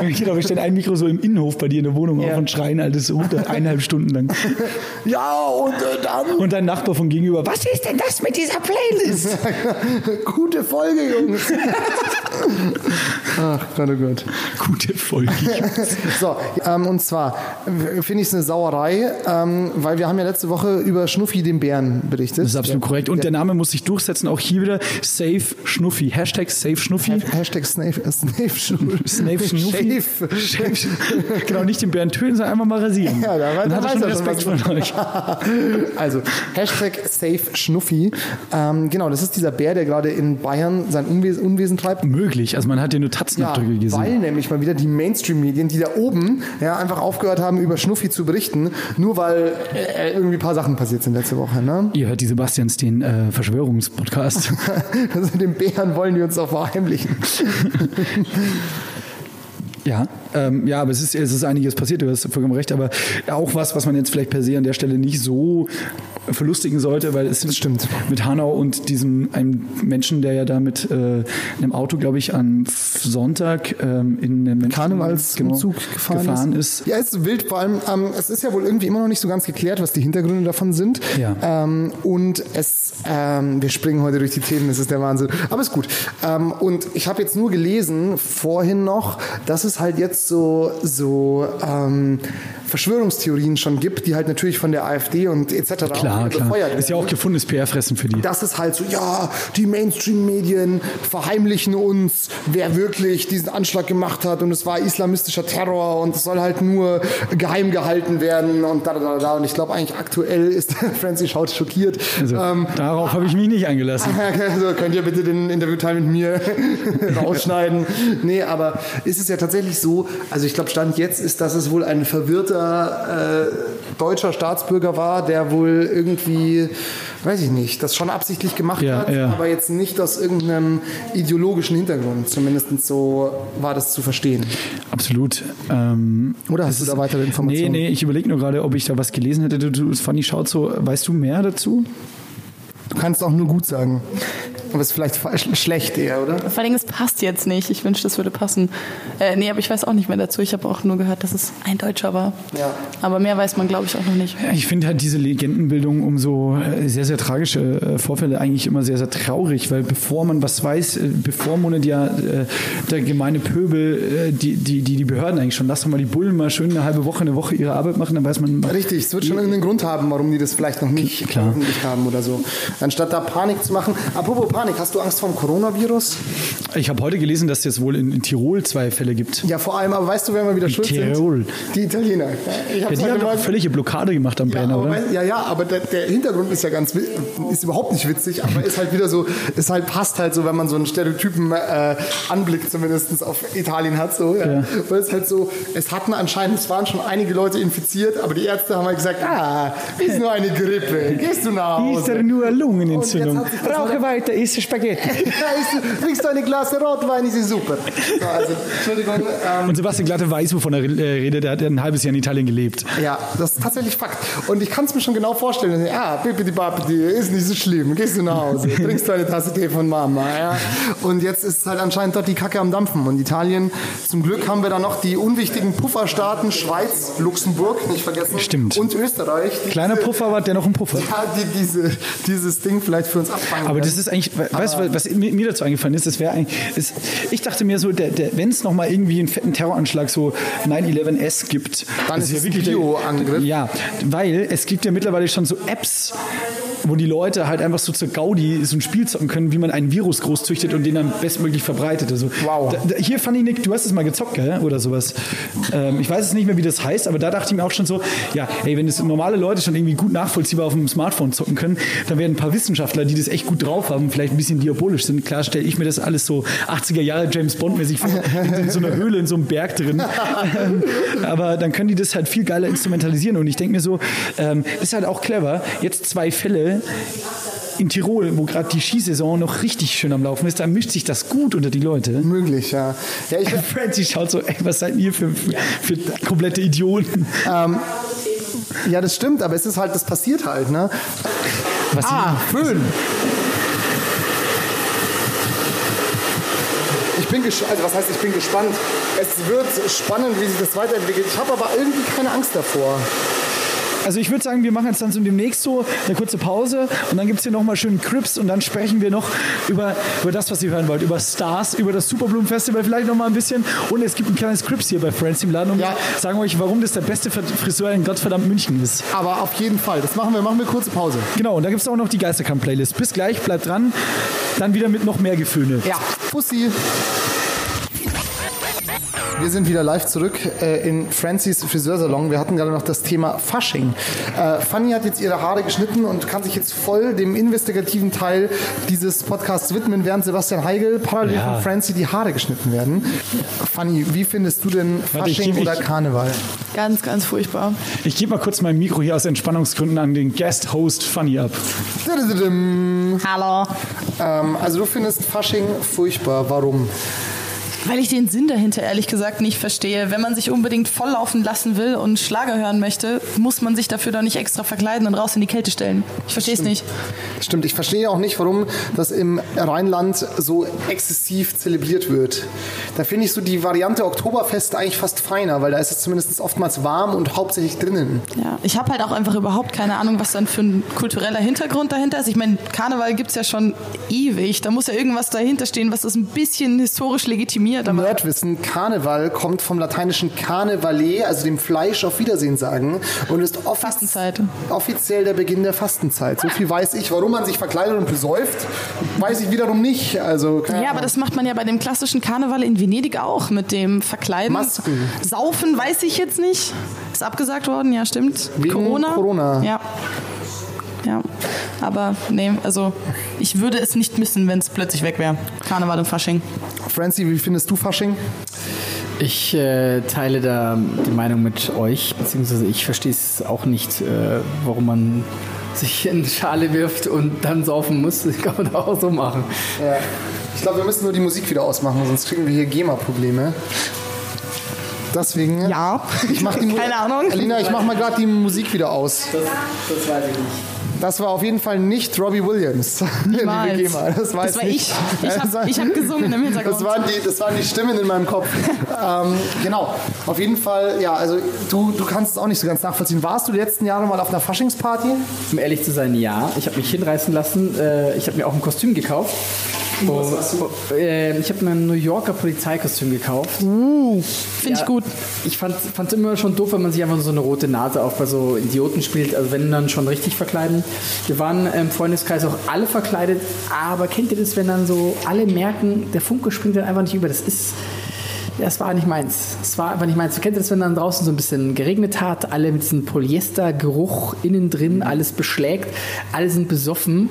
genau, wir stellen ein Mikro so im Innenhof bei dir in der Wohnung Ja. auf und schreien halt das runter, eineinhalb Stunden lang. Ja, und äh, dann Und dein Nachbar von gegenüber, was ist denn das mit dieser Playlist? gute Folge, Jungs. Ach Gott, oh Gott. Gute Folge. So, ähm, und zwar äh, finde ich es eine Sauerei, ähm, weil wir haben ja letzte Woche über Schnuffi den Bären berichtet. Das ist absolut korrekt. Und der Name muss sich durchsetzen. Auch hier wieder Safe Schnuffi. Hashtag Safe Schnuffi. Hashtag Snape, äh, Snape Schnuffi. Snape Schnuffi. Genau, nicht den Bären töten, sondern einfach mal rasieren. Ja, da, Dann da hat er schon er Respekt von euch. Also, Hashtag Safe Schnuffi. Ähm, genau, das ist dieser Bär, der gerade in Bayern sein Unwesen, Unwesen treibt. Möglich. Also man hat ja nur Tatzenabdrücke gesehen. weil nämlich mal wieder die Mainstream-Medien, die da oben ja, einfach aufgehört haben, über Schnuffi zu berichten, nur weil äh, irgendwie ein paar Sachen passiert sind letzte Woche. Ne? Ihr hört die Sebastians den äh, Verschwörungspodcast. Also den Bären wollen die uns auch verheimlichen. Ja, ähm, ja, aber es ist, es ist einiges passiert, du hast vollkommen recht, aber auch was, was man jetzt vielleicht per se an der Stelle nicht so verlustigen sollte, weil es stimmt. mit Hanau und diesem einem Menschen, der ja da mit äh, einem Auto, glaube ich, am Sonntag ähm, in einem Karnevalsumzug genau, gefahren, gefahren ist. ist. Ja, es ist wild, vor allem, ähm, es ist ja wohl irgendwie immer noch nicht so ganz geklärt, was die Hintergründe davon sind. Ja. Ähm, und es, ähm, wir springen heute durch die Themen, das ist der Wahnsinn. Aber ist gut. Ähm, und ich habe jetzt nur gelesen, vorhin noch, dass es halt jetzt so, so ähm, Verschwörungstheorien schon gibt, die halt natürlich von der AfD und etc. Klar, klar. befeuert Ist ja werden. auch gefundenes PR-Fressen für die. Das ist halt so, ja, die Mainstream-Medien verheimlichen uns, wer wirklich diesen Anschlag gemacht hat und es war islamistischer Terror und es soll halt nur geheim gehalten werden und da, da, da, da. Und ich glaube eigentlich aktuell ist, Francie schaut schockiert. Also, ähm, darauf habe ich mich nicht eingelassen. also könnt ihr bitte den Interviewteil mit mir rausschneiden? Nee, aber ist es ja tatsächlich so, also ich glaube, Stand jetzt ist, dass es wohl ein verwirrter äh, deutscher Staatsbürger war, der wohl irgendwie, weiß ich nicht, das schon absichtlich gemacht Ja, hat, ja. aber jetzt nicht aus irgendeinem ideologischen Hintergrund. Zumindest so war das zu verstehen. Absolut. Ähm, Oder hast du da weitere Informationen? Nee, nee, ich überlege nur gerade, ob ich da was gelesen hätte. Du, du, Fanny schaut so, weißt du mehr dazu? Du kannst auch nur gut sagen. Aber es ist vielleicht schlecht eher, oder? Vor allem, es passt jetzt nicht. Ich wünschte, es würde passen. Äh, nee, aber ich weiß auch nicht mehr dazu. Ich habe auch nur gehört, dass es ein Deutscher war. Ja. Aber mehr weiß man, glaube ich, auch noch nicht. Ja, Ich finde halt diese Legendenbildung um so äh, sehr, sehr tragische äh, Vorfälle eigentlich immer sehr, sehr traurig, weil bevor man was weiß, äh, bevormundet ja der gemeine Pöbel die, die, die, die Behörden eigentlich schon. Lass doch mal die Bullen mal schön eine halbe Woche, eine Woche ihre Arbeit machen, dann weiß man. Richtig, es wird schon irgendeinen Grund haben, warum die das vielleicht noch nicht Klar. haben oder so. Anstatt da Panik zu machen. Apropos Panik, hast du Angst vor dem Coronavirus? Ich habe heute gelesen, dass es jetzt wohl in, in Tirol zwei Fälle gibt. Ja, vor allem, aber weißt du, wer mal wieder schuld Tirol. sind? Die Italiener. Ich Ja, hab's die haben doch mal- völlige Blockade gemacht am ja, Brenner, oder? weißt- ja, ja, aber der, der Hintergrund ist ja ganz, ist überhaupt nicht witzig, aber ist halt wieder so, ist halt passt halt so, wenn man so einen Stereotypen äh, Anblick zumindest auf Italien hat, so, ja. Ja. Weil es halt so, es hatten anscheinend, es waren schon einige Leute infiziert, aber die Ärzte haben halt gesagt, ah, ist nur eine Grippe, gehst du nach Hause. nur Lungenentzündung. Und jetzt das Rauche weiter, isse Spaghetti. Ja, trinkst du eine Glas Rotwein, ist sie super. So, also, Entschuldigung. Ähm, Und Sebastian Glatte weiß, wovon er äh, redet. Er hat ja ein halbes Jahr in Italien gelebt. ja, das ist tatsächlich Fakt. Und ich kann es mir schon genau vorstellen. Ah, Pipiti Papiti, ist nicht so schlimm. Gehst du nach Hause, trinkst du eine Tasse Tee von Mama. Ja. Und jetzt ist halt anscheinend dort die Kacke am Dampfen. Und Italien, zum Glück haben wir da noch die unwichtigen Pufferstaaten Schweiz, Luxemburg, nicht vergessen. Stimmt. Und Österreich. Die Kleiner Puffer war dennoch ein Puffer. Ja, die diese, dieses Ding vielleicht für uns abfangen. Aber das ist eigentlich, weißt du, was mir dazu eingefallen ist, das wäre eigentlich, ist, ich dachte mir so, wenn es nochmal irgendwie einen fetten Terroranschlag so 9-11S gibt, Dann ist es ein der- Bioangriff. Ja, weil es gibt ja mittlerweile schon so Apps, wo die Leute halt einfach so zur Gaudi so ein Spiel zocken können, wie man einen Virus groß züchtet und den dann bestmöglich verbreitet. Also, Wow. Da, da, hier, Fanny Nick, du hast es mal gezockt, gell? Oder sowas. Ähm, ich weiß es nicht mehr, wie das heißt, aber da dachte ich mir auch schon so, ja, ey, wenn das normale Leute schon irgendwie gut nachvollziehbar auf dem Smartphone zocken können, dann werden ein paar Wissenschaftler, die das echt gut drauf haben, vielleicht ein bisschen diabolisch sind. Klar stelle ich mir das alles so 80er Jahre James Bond-mäßig vor, in, in so einer Höhle, in so einem Berg drin. Ähm, aber dann können die das halt viel geiler instrumentalisieren. Und ich denke mir so, ähm, ist halt auch clever, jetzt zwei Fälle in Tirol, wo gerade die Skisaison noch richtig schön am Laufen ist, da mischt sich das gut unter die Leute. möglich, ja. Ja, ich, Francie schaut so, ey, was seid ihr für, für, komplette Idioten? Ja, das stimmt, aber es ist halt, das passiert halt, ne? ah, Föhn. Ich bin gespannt, also was heißt, ich bin gespannt. Es wird spannend, wie sich das weiterentwickelt. Ich habe aber irgendwie keine Angst davor. Also ich würde sagen, wir machen jetzt dann so demnächst so eine kurze Pause und dann gibt es hier nochmal schön Crips und dann sprechen wir noch über, über das, was ihr hören wollt, über Stars, über das Superbloom Festival vielleicht nochmal ein bisschen und es gibt ein kleines Crips hier bei Friends im Laden und Ja. wir sagen euch, warum das der beste Friseur in Gottverdammt München ist. Aber auf jeden Fall, das machen wir, machen wir kurze Pause. Genau, und da gibt es auch noch die Geisterkamp-Playlist. Bis gleich, bleibt dran. Dann wieder mit noch mehr Gefühle. Ja, Pussy. Wir sind wieder live zurück äh, in Francis Friseursalon. Wir hatten gerade noch das Thema Fasching. Äh, Fanny hat jetzt ihre Haare geschnitten und kann sich jetzt voll dem investigativen Teil dieses Podcasts widmen, während Sebastian Heigel parallel Ja. von Francie die Haare geschnitten werden. Fanny, wie findest du denn Fasching oder Karneval? Ganz, ganz furchtbar. Ich gebe mal kurz mein Mikro hier aus Entspannungsgründen an den Guest-Host Funny ab. Dadadadam. Hallo. Ähm, also du findest Fasching furchtbar. Warum? Weil ich den Sinn dahinter ehrlich gesagt nicht verstehe. Wenn man sich unbedingt volllaufen lassen will und Schlager hören möchte, muss man sich dafür doch nicht extra verkleiden und raus in die Kälte stellen. Ich verstehe es nicht. Stimmt, ich verstehe auch nicht, warum das im Rheinland so exzessiv zelebriert wird. Da finde ich so die Variante Oktoberfest eigentlich fast feiner, weil da ist es zumindest oftmals warm und hauptsächlich drinnen. Ja, ich habe halt auch einfach überhaupt keine Ahnung, was dann für ein kultureller Hintergrund dahinter ist. Ich meine, Karneval gibt's ja schon ewig. Da muss ja irgendwas dahinter stehen, was das ein bisschen historisch legitimiert. Aber Nerdwissen, Karneval kommt vom lateinischen Carnevale, also dem Fleisch auf Wiedersehen sagen und ist offiziell der Beginn der Fastenzeit. So viel weiß ich. Warum man sich verkleidet und besäuft, weiß ich wiederum nicht. Also, ja, aber das macht man ja bei dem klassischen Karneval in Venedig auch mit dem Verkleiden. Masken. Saufen weiß ich jetzt nicht. Ist abgesagt worden, ja, stimmt. Wegen Corona. Corona. Ja. Ja, aber nee, also ich würde es nicht missen, wenn es plötzlich weg wäre. Karneval und Fasching. Francie, wie findest du Fasching? Ich äh, teile da die Meinung mit euch, beziehungsweise ich verstehe es auch nicht, äh, warum man sich in Schale wirft und dann saufen muss. Das kann man auch so machen. Ja. Ich glaube, wir müssen nur die Musik wieder ausmachen, sonst kriegen wir hier GEMA-Probleme. Deswegen. Ja. Ich mach die Mu- Keine Ahnung. Alina, ich mach mal gerade die Musik wieder aus. Das, das weiß ich nicht. Das war auf jeden Fall nicht Robbie Williams. liebe Niemals. GEMA. Das war, Das jetzt war nicht. ich. Ich hab- Das war- ich hab gesungen im Hintergrund. Das waren die, das waren die Stimmen in meinem Kopf. ähm, genau. Auf jeden Fall, ja, also du, du kannst es auch nicht so ganz nachvollziehen. Warst du die letzten Jahre mal auf einer Faschingsparty? Um ehrlich zu sein, ja. Ich habe mich hinreißen lassen. Äh, ich habe mir auch ein Kostüm gekauft. Und, äh, ich habe mir ein New Yorker Polizeikostüm gekauft. Finde ich Ja, gut. Ich fand es immer schon doof, wenn man sich einfach so eine rote Nase auf bei so Idioten spielt. Also wenn dann schon richtig verkleiden. Wir waren im Freundeskreis auch alle verkleidet, aber kennt ihr das, wenn dann so alle merken, der Funke springt dann einfach nicht über. Das ist. Das war nicht meins. Das war einfach nicht meins. Kennt ihr das, wenn dann draußen so ein bisschen geregnet hat, alle mit diesem Polyestergeruch innen drin, alles beschlägt, alle sind besoffen.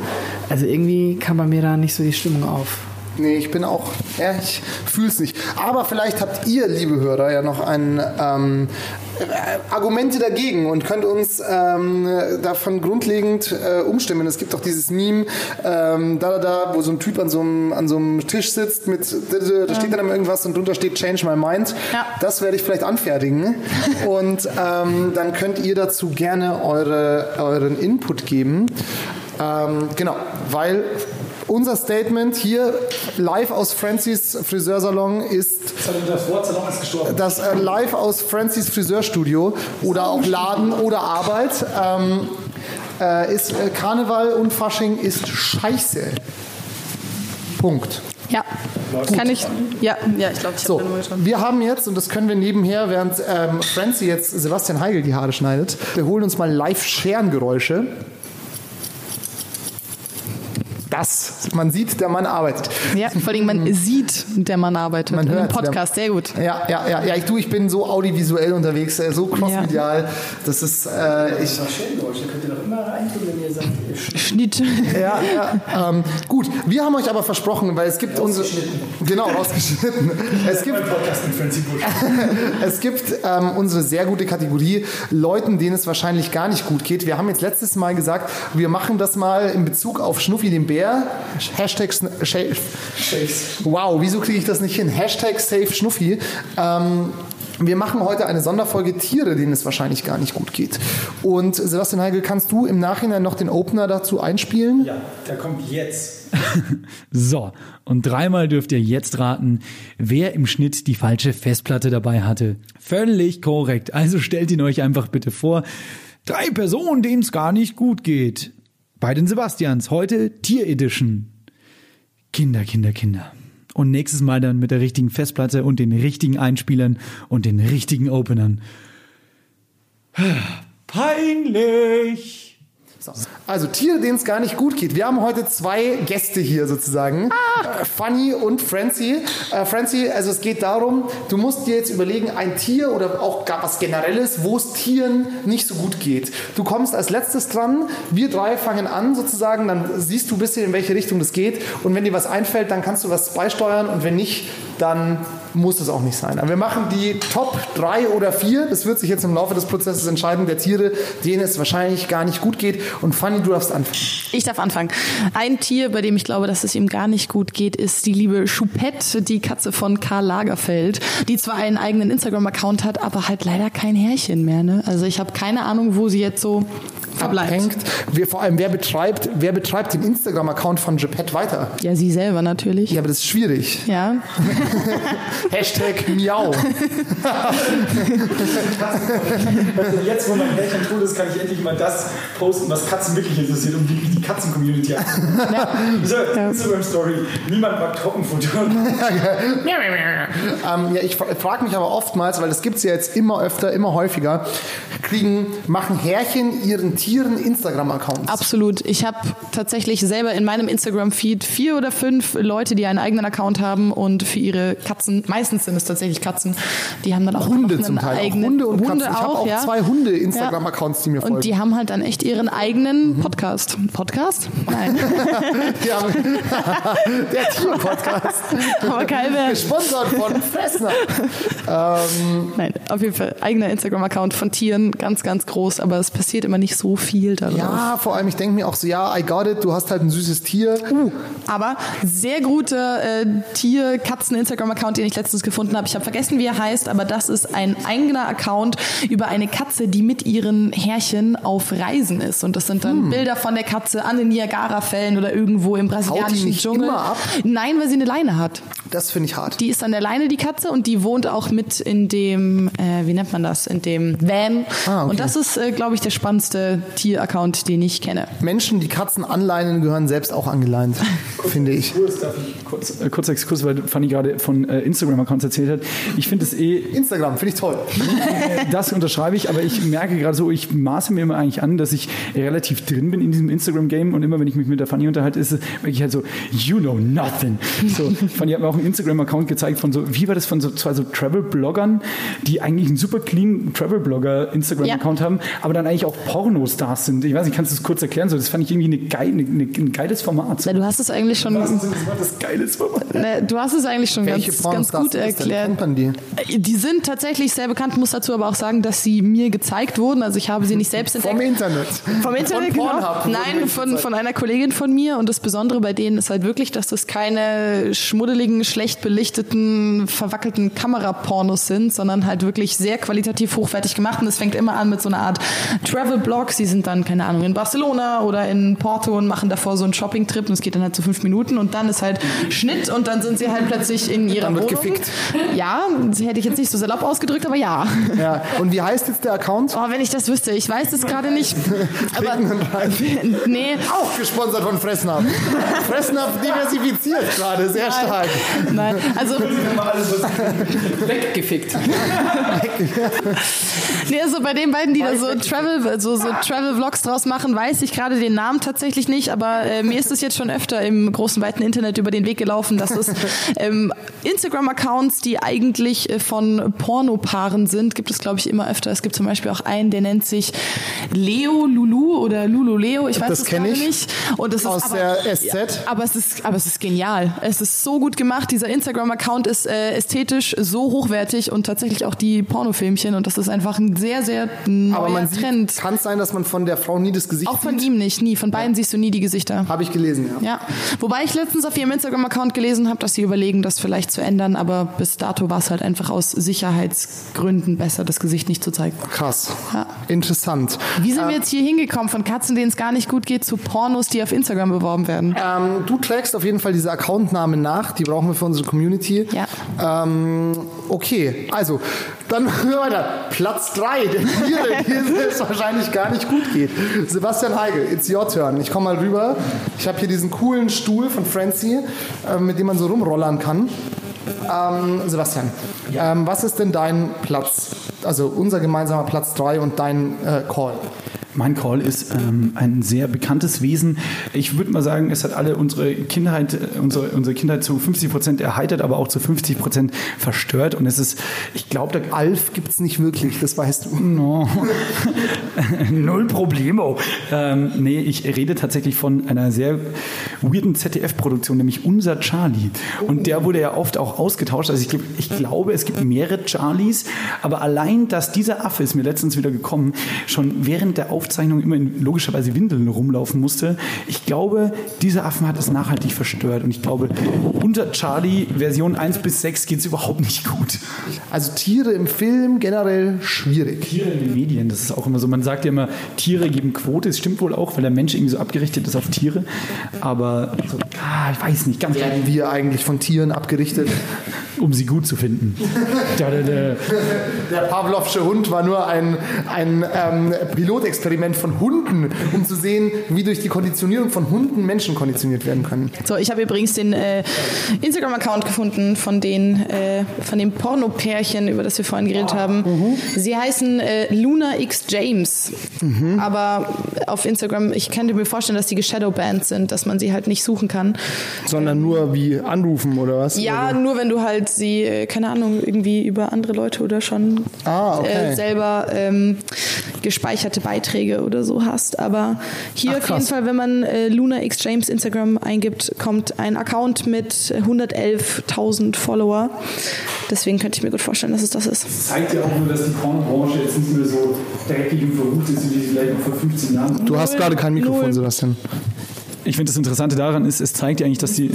Also irgendwie kam bei mir da nicht so die Stimmung auf. Nee, ich bin auch, ja, ich fühl's nicht. Aber vielleicht habt ihr, liebe Hörer, ja noch ein, ähm, äh, Argumente dagegen und könnt uns ähm, davon grundlegend äh, umstimmen. Es gibt doch dieses Meme, ähm, da, da, da, wo so ein Typ an so einem, an so einem Tisch sitzt mit, da steht dann irgendwas und drunter steht Change My Mind. Ja. Das werde ich vielleicht anfertigen. und ähm, dann könnt ihr dazu gerne eure, euren Input geben. Ähm, genau, weil unser Statement hier live aus Francis Friseursalon ist Das Wort Salon ist gestorben. das äh, live aus Francis Friseurstudio oder auch Laden oder Arbeit. Ähm, äh, ist äh, Karneval und Fasching ist scheiße. Punkt. Ja. Kann ich. Ja, ja ich glaube, ich So, habe wir haben jetzt, und das können wir nebenher, während ähm, Francie jetzt Sebastian Heigel die Haare schneidet, wir holen uns mal Live-Scherengeräusche. Das, man sieht, der Mann arbeitet. Ja, vor allem man sieht, der Mann arbeitet. Man In einem hört, Podcast, sehr gut. Ja, ja, ja, ja. Ich, du, ich bin so audiovisuell unterwegs, äh, so crossmedial. Das ist, äh, ich, Schellgeräusche könnt ihr doch immer reintun, wenn ihr sagt, Schnitt. ja, ja. Ähm, gut, wir haben euch aber versprochen, weil es gibt unsere, genau rausgeschnitten. Es gibt, es gibt ähm, unsere sehr gute Kategorie Leuten, denen es wahrscheinlich gar nicht gut geht. Wir haben jetzt letztes Mal gesagt, wir machen das mal in Bezug auf Schnuffi den Bär. Hashtag Wow, wieso kriege ich das nicht hin? Hashtag Save Schnuffi. Ähm, Wir machen heute eine Sonderfolge Tiere, denen es wahrscheinlich gar nicht gut geht. Und Sebastian Heigel, kannst du im Nachhinein noch den Opener dazu einspielen? Ja, der kommt jetzt. so, und dreimal dürft ihr jetzt raten, wer im Schnitt die falsche Festplatte dabei hatte. Völlig korrekt. Also stellt ihn euch einfach bitte vor. Drei Personen, denen es gar nicht gut geht. Bei den Sebastians. Heute Tier Edition. Kinder, Kinder, Kinder. Und nächstes Mal dann mit der richtigen Festplatte und den richtigen Einspielern und den richtigen Openern. Peinlich. So. Also Tiere, denen es gar nicht gut geht. Wir haben heute zwei Gäste hier sozusagen. Ah. Fanny und Francie. Äh, Francie, also es geht darum, du musst dir jetzt überlegen, ein Tier oder auch gar was Generelles, wo es Tieren nicht so gut geht. Du kommst als letztes dran, wir drei fangen an sozusagen, dann siehst du ein bisschen, in welche Richtung das geht. Und wenn dir was einfällt, dann kannst du was beisteuern und wenn nicht, dann muss es auch nicht sein. Aber wir machen die Top 3 oder 4. Das wird sich jetzt im Laufe des Prozesses entscheiden, der Tiere, denen es wahrscheinlich gar nicht gut geht. Und Fanny, du darfst anfangen. Ich darf anfangen. Ein Tier, bei dem ich glaube, dass es ihm gar nicht gut geht, ist die liebe Choupette, die Katze von Karl Lagerfeld, die zwar einen eigenen Instagram-Account hat, aber halt leider kein Härchen mehr. Ne? Also ich habe keine Ahnung, wo sie jetzt so verbleibt. Abhängt. Wir, vor allem, wer betreibt, wer betreibt den Instagram-Account von Geppett weiter? Ja, sie selber natürlich. Ja, aber das ist schwierig. Ja. Hashtag Miau. Also jetzt, wo mein Härchen tot ist, kann ich endlich mal das posten, was Katzen wirklich interessiert und wie die Katzen-Community ja. so, Instagram-Story. Niemand mag Trockenfutter. ähm, ja, ich frage mich aber oftmals, weil das gibt es ja jetzt immer öfter, immer häufiger, kriegen, machen Härchen ihren Tieren Instagram-Accounts? Absolut. Ich habe tatsächlich selber in meinem Instagram-Feed vier oder fünf Leute, die einen eigenen Account haben und für ihre Katzen, meistens sind es tatsächlich Katzen, die haben dann auch Hunde einen zum Teil. eigenen auch Hunde und Hunde Katzen. Ich habe auch, ja. zwei Hunde-Instagram-Accounts, die mir folgen. Und die haben halt dann echt ihren eigenen Podcast. Podcast? Nein. Der Tier-Podcast. Aber kein mehr. Gesponsert von Fressner. Ähm, Nein, auf jeden Fall eigener Instagram-Account von Tieren, ganz, ganz groß, aber es passiert immer nicht so viel darauf. ja, vor allem, ich denke mir auch so, ja, I got it, du hast halt ein süßes Tier. Aber sehr guter äh, Tier-Katzen-Instagram-Account, den ich letztens gefunden habe. Ich habe vergessen, wie er heißt, aber das ist ein eigener Account über eine Katze, die mit ihren Härchen auf Reisen ist. Und das sind dann Bilder von der Katze an den Niagara-Fällen oder irgendwo im brasilianischen Dschungel. immer ab? Nein, weil sie eine Leine hat. Das finde ich hart. Die ist an der Leine, die Katze, und die wohnt auch mit in dem, äh, wie nennt man das, in dem Van. Ah, okay. Und das ist, äh, glaube ich, der spannendste Tier-Account, den ich kenne. Menschen, die Katzen anleinen, gehören selbst auch angeleint, finde ich. Kurz, darf ich kurz, äh, kurzer Exkurs, weil Fanny gerade von äh, Instagram-Accounts erzählt hat. Ich finde es eh Instagram, finde ich toll. das unterschreibe ich, aber ich merke gerade so, ich maße mir immer eigentlich an, dass ich relativ drin bin in diesem Instagram-Game und immer, wenn ich mich mit der Fanny unterhalte, ist es wirklich halt so, you know nothing. So, Fanny hat mir auch einen Instagram-Account gezeigt von so, wie war das, von so zwei so Travel-Bloggern, die eigentlich einen super clean Travel-Blogger-Instagram-Account haben, aber dann eigentlich auch Pornostars sind. Ich weiß nicht, kannst du das kurz erklären? So, das fand ich irgendwie eine geil, eine, eine, ein geiles Format. So. Na, du hast es eigentlich schon, Was ist das geiles Format? na, du hast es eigentlich schon Welche ganz, ganz gut erklärt. Die? Die sind tatsächlich sehr bekannt, muss dazu aber auch sagen, dass sie mir gezeigt wurden. Also ich habe sie nicht selbst entdeckt. Vom Internet. Vom Internet, Von genau. Pornhub wurden Nein, von, von einer Kollegin von mir. Und das Besondere bei denen ist halt wirklich, dass das keine schmuddeligen, schlecht belichteten, verwackelten Kamerapornos sind, sondern halt wirklich sehr qualitativ hochwertig gemacht. Und das fängt immer an mit so einer Art Travel-Blog. Sie sind dann, keine Ahnung, in Barcelona oder in Porto und machen davor so einen Shopping-Trip. Und es geht dann halt so fünf Minuten. Und dann ist halt Schnitt und dann sind sie halt plötzlich in ihrer Dann wird Wohnung. gefickt. Ja, das hätte ich jetzt nicht so salopp ausgedrückt, aber ja. Ja. Und wie heißt jetzt der Account? Oh, wenn ich das wüsste. Ich weiß es gerade nicht. Aber nee, Auch gesponsert von Fressnapf. Fressnapf diversifiziert gerade, sehr stark. nein. Also, Weggefickt. nee, also bei den beiden, die da so Travel, so, so Travel-Vlogs draus machen, weiß ich gerade den Namen tatsächlich nicht, aber äh, mir ist es jetzt schon öfter im großen, weiten Internet über den Weg gelaufen, dass es ähm, Instagram-Accounts, die eigentlich äh, von Pornopaaren sind, gibt es, glaube ich, immer öfter. Es gibt zum Beispiel auch einen, der nennt sich Leo Lulu oder Lulu Leo, ich weiß Das es nicht. Und das Aus ist aber, der SZ. Aber es ist, aber es ist genial. Es ist so gut gemacht. dieser Instagram-Account ist äh, ästhetisch so hochwertig und tatsächlich auch die Pornofilmchen und das ist einfach ein sehr, sehr neuer Aber man Trend. kann es sein, dass man von der Frau nie das Gesicht Auch von sieht? ihm nicht, nie. Von beiden siehst du nie die Gesichter. Habe ich gelesen, ja. Ja, wobei ich letztens auf ihrem Instagram-Account gelesen habe, dass sie überlegen, das vielleicht zu ändern, aber bis dato war es halt einfach aus Sicherheitsgründen besser, das Gesicht nicht zu zeigen. Krass. Ja. Interessant. Wie sind wir jetzt hier hingekommen von Katzen, denen es gar nicht gut geht, zu Pornos, die auf Instagram beworben werden? Ähm, du trägst auf jeden Fall diese Accountnamen nach, die brauchen wir für unsere Community. Ja. Ähm, okay, also, dann machen wir weiter. Platz 3, der Tiere, es wahrscheinlich gar nicht gut geht. Sebastian Heigel, it's your turn. Ich komme mal rüber. Ich habe hier diesen coolen Stuhl von Francie, äh, mit dem man so rumrollern kann. Ähm, Sebastian, ähm, was ist denn dein Platz? Also unser gemeinsamer Platz 3 und dein äh, Call. Mein Call ist ähm, ein sehr bekanntes Wesen. Ich würde mal sagen, es hat alle unsere Kindheit, äh, unsere, unsere Kindheit zu 50 Prozent erheitert, aber auch zu 50 Prozent verstört. Und es ist, ich glaube, da Alf gibt's nicht wirklich, das weißt du. No. Null Problemo. Ähm, nee, ich rede tatsächlich von einer sehr weirden ZDF-Produktion, nämlich Unser Charlie. Und der wurde ja oft auch ausgetauscht. Also ich, ich glaube, es gibt mehrere Charlies, aber allein, dass dieser Affe ist mir letztens wieder gekommen, schon während der Aufzeichnung immer in logischerweise Windeln rumlaufen musste. Ich glaube, dieser Affen hat es nachhaltig verstört. Und ich glaube, unter Charlie Version 1 bis 6 geht es überhaupt nicht gut. Also Tiere im Film generell schwierig. Tiere in den Medien, das ist auch immer so. Man sagt ja immer, Tiere geben Quote. Es stimmt wohl auch, weil der Mensch irgendwie so abgerichtet ist auf Tiere. Aber so, ah, ich weiß nicht, ganz Werden wir eigentlich von Tieren abgerichtet? Um sie gut zu finden. Da, da, da. Der Pavlovsche Hund war nur ein, ein ähm, Pilotexperiment von Hunden, um zu sehen, wie durch die Konditionierung von Hunden Menschen konditioniert werden können. So, ich habe übrigens den äh, Instagram-Account gefunden von den äh, von dem Porno-Pärchen, über das wir vorhin geredet haben. Sie heißen äh, Luna X James, aber auf Instagram, ich könnte mir vorstellen, dass die geshadowbanned sind, dass man sie halt nicht suchen kann. Sondern nur wie anrufen oder was? Ja, nur wenn du halt sie, äh, keine Ahnung, irgendwie über andere Leute oder schon Ah, okay. äh, selber ähm, gespeicherte Beiträge oder so hast. Aber hier Ach, auf jeden. Fall, wenn man äh, Luna X James Instagram eingibt, kommt ein Account mit 111.000 Follower. Deswegen könnte ich mir gut vorstellen, dass es das ist. zeigt ja auch nur, dass die Pornobranche jetzt nicht mehr so dreckig und verrucht ist, wie sie vielleicht noch vor 15 Jahren war. Du hast gerade kein Mikrofon, Null. Sebastian. Ich finde das Interessante daran ist, es zeigt ja eigentlich, dass die,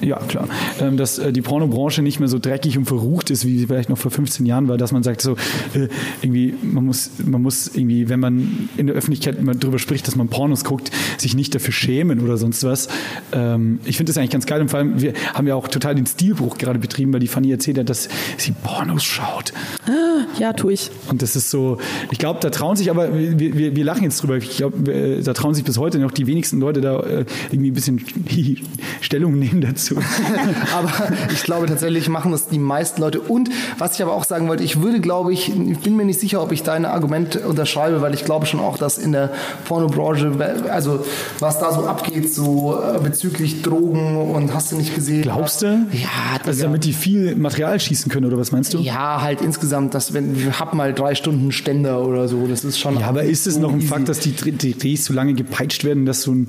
ja klar, ähm, dass äh, die Pornobranche nicht mehr so dreckig und verrucht ist, wie sie vielleicht noch vor 15 Jahren war, dass man sagt so, äh, irgendwie, man muss, man muss irgendwie, wenn man in der Öffentlichkeit immer drüber spricht, dass man Pornos guckt, sich nicht dafür schämen oder sonst was. Ähm, ich finde das eigentlich ganz geil und vor allem, wir haben ja auch total den Stilbruch gerade betrieben, weil die Fanny erzählt hat, dass sie Pornos schaut. Ja, tue ich. Und das ist so, ich glaube, da trauen sich aber, wir, wir, wir lachen jetzt drüber, ich glaube, äh, da trauen sich bis heute noch die wenigsten Leute da irgendwie ein bisschen Stellung nehmen dazu. aber ich glaube tatsächlich machen das die meisten Leute. Und was ich aber auch sagen wollte, ich würde, glaube ich, ich bin mir nicht sicher, ob ich dein Argument unterschreibe, weil ich glaube schon auch, dass in der Pornobranche, also was da so abgeht, so äh, bezüglich Drogen und hast du nicht gesehen. Glaubst du? Ja, Also damit die viel Material schießen können, oder was meinst du? Ja, halt insgesamt, dass wenn wir hab mal drei Stunden Ständer oder so, das ist schon. Ja, aber ist es noch ein easy. Fakt, dass die die Drehs so lange gepeitscht werden, dass so ein,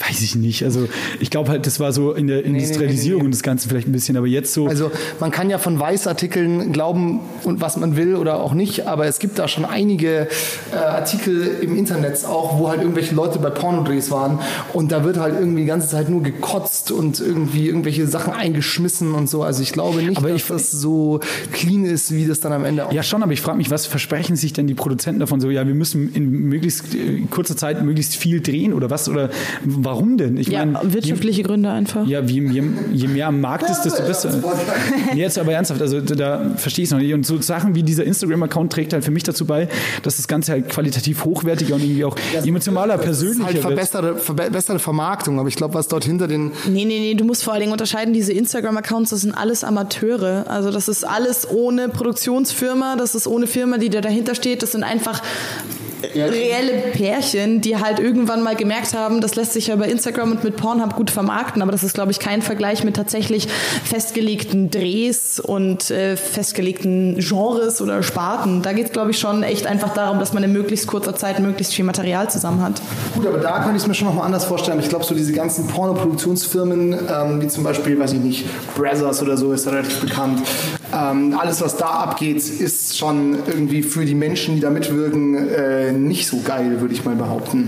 weiß ich nicht. Also ich glaube halt, das war so in der Industrialisierung nee, nee. des Ganzen vielleicht ein bisschen, aber jetzt so. Also man kann ja von Weißartikeln glauben und was man will oder auch nicht, aber es gibt da schon einige äh, Artikel im Internet auch, wo halt irgendwelche Leute bei Pornodrehs waren und da wird halt irgendwie die ganze Zeit nur gekotzt und irgendwie irgendwelche Sachen eingeschmissen und so. Also ich glaube nicht, Aber dass ich- das so clean ist, wie das dann am Ende auch. ja, schon, aber ich frage mich, was versprechen sich denn die Produzenten davon? So, ja, wir müssen in möglichst äh, kurzer Zeit möglichst viel drehen oder was? Oder warum denn? Ich Ja, meine, wirtschaftliche Gründe einfach. Ja, je, je, je mehr am Markt ist, desto besser. Nee, Jetzt aber ernsthaft, also da, verstehe ich es noch nicht. Und so Sachen wie dieser Instagram-Account trägt halt für mich dazu bei, dass das Ganze halt qualitativ hochwertiger und irgendwie auch emotionaler, Das ist persönlicher halt wird. verbesserte, verbessere Vermarktung, aber ich glaube, was dort hinter den Nee, nee, nee, du musst vor allen Dingen unterscheiden, diese Instagram-Accounts, das sind alles Amateure. Also das ist alles ohne Produktionsfirma, das ist ohne Firma, die da dahinter steht. Das sind einfach reelle Pärchen, die halt irgendwann mal gemerkt haben, das lässt sich ja bei Instagram und mit Pornhub gut vermarkten, aber das ist, glaube ich, kein Vergleich mit tatsächlich festgelegten Drehs und äh, festgelegten Genres oder Sparten. Da geht es, glaube ich, schon echt einfach darum, dass man in möglichst kurzer Zeit möglichst viel Material zusammen hat. Gut, aber da kann ich es mir schon nochmal anders vorstellen. Ich glaube, so diese ganzen Pornoproduktionsfirmen, ähm, wie zum Beispiel, weiß ich nicht, Brazzers oder so, ist relativ bekannt. Ähm, alles, was da abgeht, ist schon irgendwie für die Menschen, die da mitwirken, äh, nicht so geil, würde ich mal behaupten.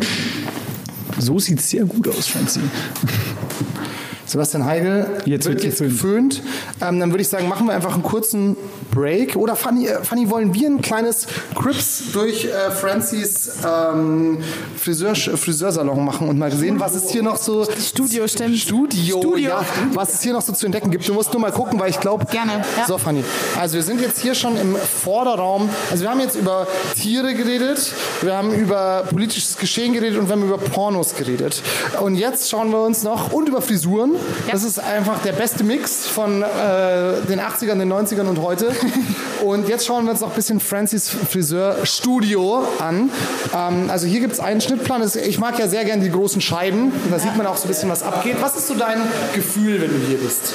So sieht es sehr gut aus, Franzi. Sebastian Heigel Jetzt wird jetzt geföhnt. geföhnt. Ähm, dann würde ich sagen, machen wir einfach einen kurzen Break. Oder Fanny, äh, Fanny wollen wir ein kleines Crips durch äh, Francis ähm, Friseur, Friseursalon machen und mal sehen, was es hier noch so... Studio, stimmt. Studio, Studio. ja, was es hier noch so zu entdecken gibt. Du musst nur mal gucken, weil ich glaube... Gerne, ja. So, Fanny. Also wir sind jetzt hier schon im Vorderraum. Also wir haben jetzt über Tiere geredet, wir haben über politisches Geschehen geredet und wir haben über Pornos geredet. Und jetzt schauen wir uns noch... Und über Frisuren. Das ist einfach der beste Mix von äh, den 80ern, den 90ern und heute. Und jetzt schauen wir uns noch ein bisschen Francis Friseur Studio an. Ähm, also hier gibt es einen Schnittplan. Ich mag ja sehr gerne die großen Scheiben. Da sieht man auch so ein bisschen, was abgeht. Was ist so dein Gefühl, wenn du hier bist?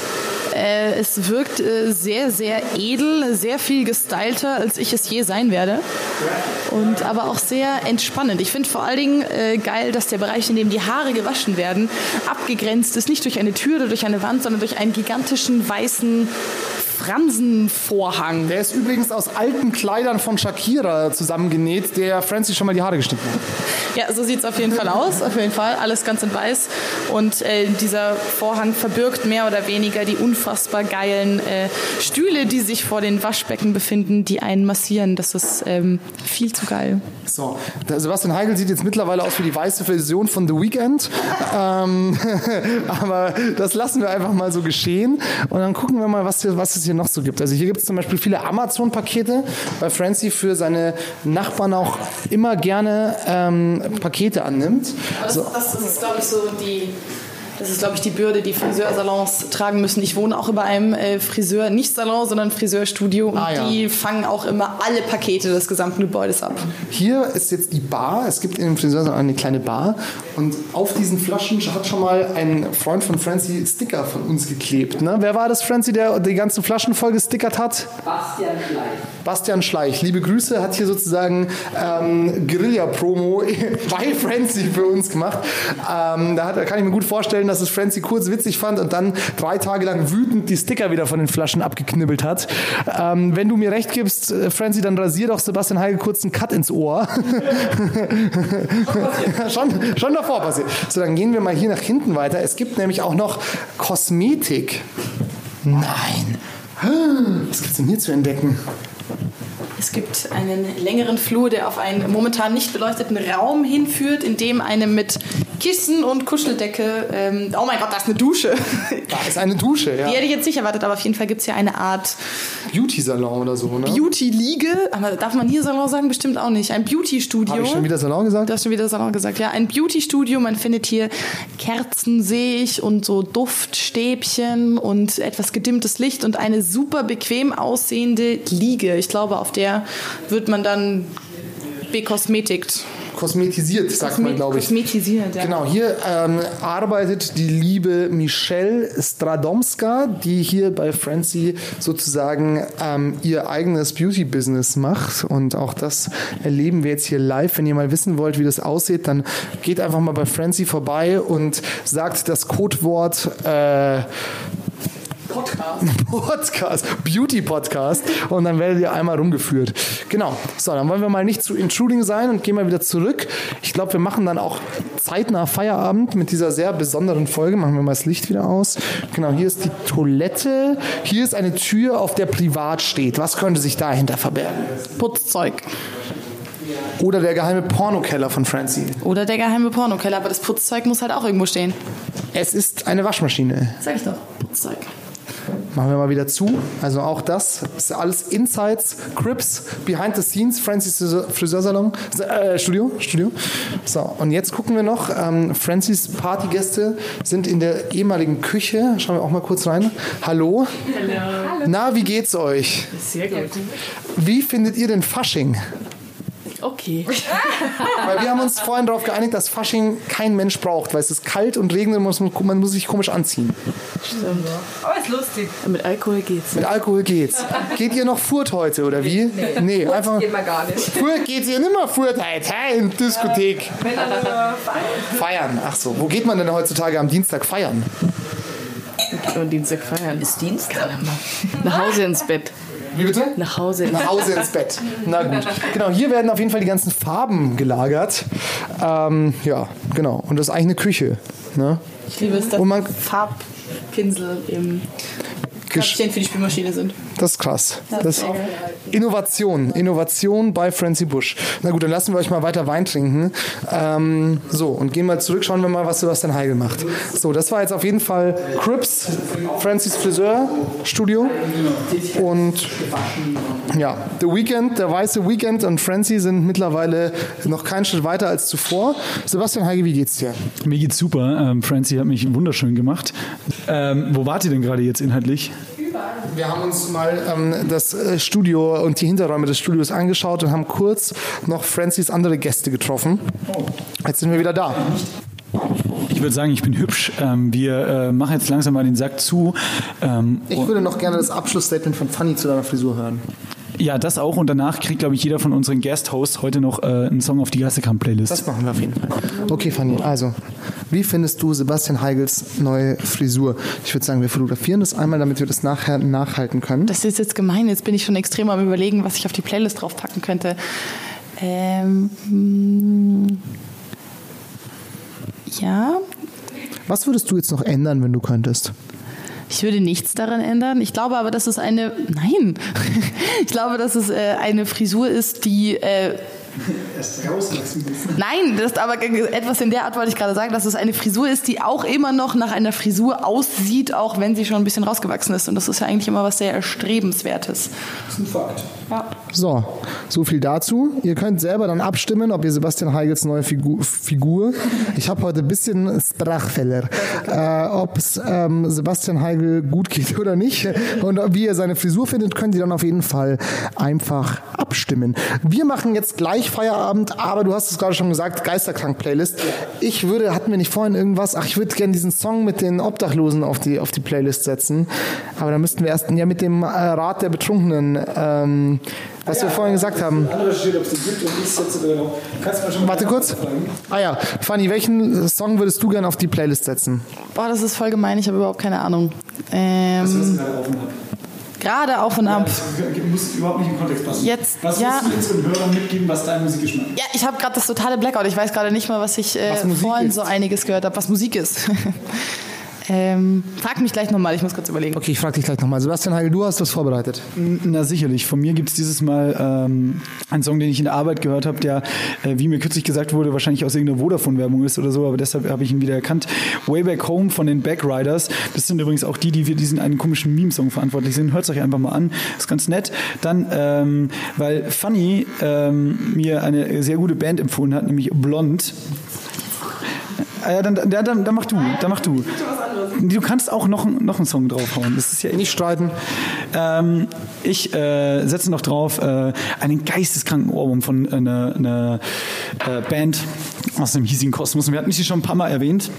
Äh, es wirkt äh, sehr, sehr edel, sehr viel gestylter, als ich es je sein werde. Und aber auch sehr entspannend. Ich finde vor allen Dingen äh, geil, dass der Bereich, in dem die Haare gewaschen werden, abgegrenzt ist, nicht durch eine Tür oder durch eine Wand, sondern durch einen gigantischen weißen Fransenvorhang. Der ist übrigens aus alten Kleidern von Shakira zusammengenäht, der Francis schon mal die Haare geschnitten hat. Ja, so sieht es auf jeden Fall aus. Auf jeden Fall. Alles ganz in weiß. Und äh, dieser Vorhang verbirgt mehr oder weniger die unfassbar geilen äh, Stühle, die sich vor den Waschbecken befinden, die einen massieren. Das ist ähm, viel zu geil. So, der Sebastian Heigl sieht jetzt mittlerweile aus wie die weiße Version von The Weeknd. ähm, aber das lassen wir einfach mal so geschehen. Und dann gucken wir mal, was, hier, was es hier noch so gibt. Also hier gibt es zum Beispiel viele Amazon-Pakete, weil Francie für seine Nachbarn auch immer gerne ähm, Pakete annimmt. Das, das, das ist, glaube ich, so die. Das ist, glaube ich, die Bürde, die Friseursalons tragen müssen. Ich wohne auch über einem äh, Friseur, nicht Salon, sondern Friseurstudio. Und Ah, ja. die fangen auch immer alle Pakete des gesamten Gebäudes ab. Hier ist jetzt die Bar. Es gibt in dem Friseursalon eine kleine Bar. Und auf diesen Flaschen hat schon mal ein Freund von Francie Sticker von uns geklebt. Ne? Wer war das, Francie, der die ganzen Flaschen voll gestickert hat? Bastian Schleich. Bastian Schleich, liebe Grüße, hat hier sozusagen ähm, Guerilla-Promo bei Francie für uns gemacht. Ähm, da, hat, da kann ich mir gut vorstellen, dass es Francie kurz witzig fand und dann drei Tage lang wütend die Sticker wieder von den Flaschen abgeknibbelt hat. Ähm, wenn du mir recht gibst, äh, Francie, dann rasier doch Sebastian Heigl kurz einen Cut ins Ohr. schon, schon davor passiert. So, dann gehen wir mal hier nach hinten weiter. Es gibt nämlich auch noch Kosmetik. Nein. Was gibt's denn hier zu entdecken? Es gibt einen längeren Flur, der auf einen momentan nicht beleuchteten Raum hinführt, in dem eine mit Kissen und Kuscheldecke. Ähm, oh mein Gott, da ist eine Dusche. Da ist eine Dusche, ja. Die hätte ich jetzt nicht erwartet, aber auf jeden Fall gibt es hier eine Art Beauty-Salon oder so, ne? Beauty-Liege. Aber darf man hier Salon sagen? Bestimmt auch nicht. Ein Beauty-Studio. Habe ich schon wieder Salon gesagt? Du hast schon wieder Salon gesagt. Ja, ein Beauty-Studio. Man findet hier Kerzen, sehe ich, und so Duftstäbchen und etwas gedimmtes Licht und eine super bequem aussehende Liege. Ich glaube, auf der wird man dann bekosmetikt. Kosmetisiert, sagt man, glaube ich. Kosmetisiert, ja. Genau, hier ähm, arbeitet die liebe Michelle Stradomska, die hier bei Francie sozusagen ähm, ihr eigenes Beauty-Business macht. Und auch das erleben wir jetzt hier live. Wenn ihr mal wissen wollt, wie das aussieht, dann geht einfach mal bei Francie vorbei und sagt das Codewort äh, Podcast. Podcast, Beauty Podcast und dann werdet ihr einmal rumgeführt. Genau. So, dann wollen wir mal nicht zu intruding sein und gehen mal wieder zurück. Ich glaube, wir machen dann auch zeitnah Feierabend mit dieser sehr besonderen Folge. Machen wir mal das Licht wieder aus. Genau, hier ist die Toilette. Hier ist eine Tür, auf der privat steht. Was könnte sich dahinter verbergen? Putzzeug. Oder der geheime Pornokeller von Francie. Oder der geheime Pornokeller. Aber das Putzzeug muss halt auch irgendwo stehen. Es ist eine Waschmaschine. Sag ich doch. Putzzeug. Machen wir mal wieder zu. Also auch das ist alles Insights, Crips, Behind the Scenes, Francis Friseursalon, äh, Studio, Studio. So, und jetzt gucken wir noch. Ähm, Francis Partygäste sind in der ehemaligen Küche. Schauen wir auch mal kurz rein. Hallo. Hallo. Na, wie geht's euch? Sehr gut. Wie findet ihr den Fasching? Okay. Weil wir haben uns vorhin darauf geeinigt, dass Fasching kein Mensch braucht, weil es ist kalt und regnet und muss, man muss sich komisch anziehen. Stimmt. Aber ist lustig. Mit Alkohol geht's. Mit Alkohol geht's. Geht ihr noch Furt heute, oder wie? Nee, nee einfach. Geht mal gar nicht. Furt geht ihr nimmer Furt heute, hä, in Diskothek. Wenn dann nur feiern. Feiern, ach so. Wo geht man denn heutzutage am Dienstag feiern? Und Dienstag feiern. Ist Dienstag. Nach Hause ins Bett. Wie bitte? Nach Hause ins Nach Hause ins Bett. Na gut. Genau, hier werden auf jeden Fall die ganzen Farben gelagert. Ähm, ja, genau. Und das ist eigentlich eine Küche. Ne? Ich liebe es, dass Und man- Farbpinsel im Gesch Köpfchen für die Spülmaschine sind. Das ist krass. Das Innovation. Innovation bei Francie Bush. Na gut, dann lassen wir euch mal weiter Wein trinken. Ähm, so, und gehen mal zurück, schauen wir mal, was Sebastian Heigl macht. So, das war jetzt auf jeden Fall Crips, Francis Friseur Studio. Und ja, The Weekend, der weiße Weekend und Francie sind mittlerweile noch keinen Schritt weiter als zuvor. Sebastian Heigl, wie geht's dir? Mir geht's super. Ähm, Francie hat mich wunderschön gemacht. Ähm, wo wart ihr denn gerade jetzt inhaltlich? Wir haben uns mal ähm, das äh, Studio und die Hinterräume des Studios angeschaut und haben kurz noch Francis andere Gäste getroffen. Jetzt sind wir wieder da. Ich würde sagen, ich bin hübsch. Ähm, wir äh, machen jetzt langsam mal den Sack zu. Ähm, Ich würde noch gerne das Abschlussstatement von Fanny zu deiner Frisur hören. Ja, das auch. Und danach kriegt, glaube ich, jeder von unseren Guest-Hosts heute noch äh, einen Song auf die Gassekamp-Playlist. Das machen wir auf jeden Fall. Okay, Fanny, also, wie findest du Sebastian Heigels neue Frisur? Ich würde sagen, wir fotografieren das einmal, damit wir das nachher nachhalten können. Das ist jetzt gemein. Jetzt bin ich schon extrem am überlegen, was ich auf die Playlist draufpacken könnte. Ähm, hm, ja, Was würdest du jetzt noch ändern, wenn du könntest? Ich würde nichts daran ändern. Ich glaube aber, dass es eine. Nein! Ich glaube, dass es äh, eine Frisur ist, die. Äh, Nein, das ist aber etwas in der Art wollte ich gerade sagen, dass es eine Frisur ist, die auch immer noch nach einer Frisur aussieht, auch wenn sie schon ein bisschen rausgewachsen ist. Und das ist ja eigentlich immer was sehr Erstrebenswertes. Ja. So, so viel dazu. Ihr könnt selber dann abstimmen, ob ihr Sebastian Heigels neue Figu Figur, ich habe heute ein bisschen Sprachfehler, äh, ob es ähm, Sebastian Heigel gut geht oder nicht und wie ihr seine Frisur findet, könnt ihr dann auf jeden Fall einfach abstimmen. Wir machen jetzt gleich Feierabend, aber du hast es gerade schon gesagt, Geisterkrank-Playlist. Ich würde, hatten wir nicht vorhin irgendwas, ach, ich würde gerne diesen Song mit den Obdachlosen auf die, auf die Playlist setzen, aber da müssten wir erst, ja, mit dem äh, Rat der Betrunkenen, ähm, was wir vorhin gesagt haben. Warte kurz. Ah ja, Fanny, welchen Song würdest du gerne auf die Playlist setzen? Boah, das ist voll gemein, ich habe überhaupt keine Ahnung. Ähm, gerade auf und ab. muss überhaupt nicht im Kontext passen. Jetzt, was ja. willst du unseren Hörern mitgeben, was dein Musikgeschmack ist? Ja, ich habe gerade das totale Blackout. Ich weiß gerade nicht mal, was ich äh, Was vorhin ist. so einiges gehört habe, was Musik ist. ähm, frag mich gleich nochmal, ich muss kurz überlegen. Okay, ich frage dich gleich nochmal. Sebastian Heigl, du hast das vorbereitet. Na sicherlich. Von mir gibt es dieses Mal ähm, einen Song, den ich in der Arbeit gehört habe, der, äh, wie mir kürzlich gesagt wurde, wahrscheinlich aus irgendeiner Vodafone-Werbung ist oder so, aber deshalb habe ich ihn wieder erkannt. Way Back Home von den Backriders. Das sind übrigens auch die, die für diesen einen komischen Meme-Song verantwortlich sind. Hört es euch einfach mal an. Ist ganz nett. Dann, ähm, weil Funny ähm, mir eine sehr gute Band empfohlen hat, nämlich Blond. Ah ja, dann, dann, dann, dann mach du, dann mach du. Du kannst auch noch, noch einen Song draufhauen. Das ist ja Nicht streiten. ähm, ich äh, setze noch drauf äh, einen geisteskranken Ohrwurm von einer, einer äh, Band aus dem hiesigen Kosmos. Wir hatten sie schon ein paar Mal erwähnt.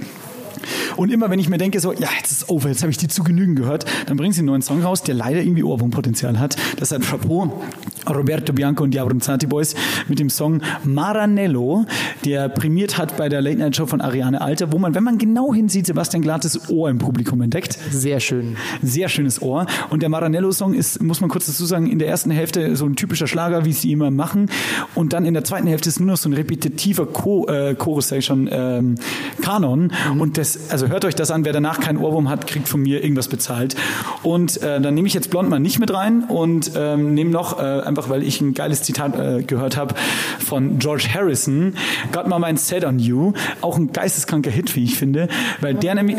Und immer wenn ich mir denke, so, ja, jetzt ist over, jetzt habe ich die zu genügen gehört, dann bringen sie einen neuen Song raus, der leider irgendwie Ohrwurmpotenzial hat. Deshalb Chapeau, Roberto Bianco und die Abronzati Boys mit dem Song Maranello, der prämiert hat bei der Late Night Show von Ariane Alter, wo man, wenn man genau hinsieht, Sebastian Glattes Ohr im Publikum entdeckt. Sehr schön. Sehr schönes Ohr. Und der Maranello-Song ist, muss man kurz dazu sagen, in der ersten Hälfte so ein typischer Schlager, wie sie immer machen. Und dann in der zweiten Hälfte ist nur noch so ein repetitiver Cho äh, Chorus, schon, ähm, Kanon. Und das, also hört euch das an, wer danach keinen Ohrwurm hat, kriegt von mir irgendwas bezahlt. Und äh, dann nehme ich jetzt Blond mal nicht mit rein und ähm, nehme noch, äh, einfach weil ich ein geiles Zitat äh, gehört habe von George Harrison, Got My Mind Set on You. Auch ein geisteskranker Hit, wie ich finde, weil der nämlich,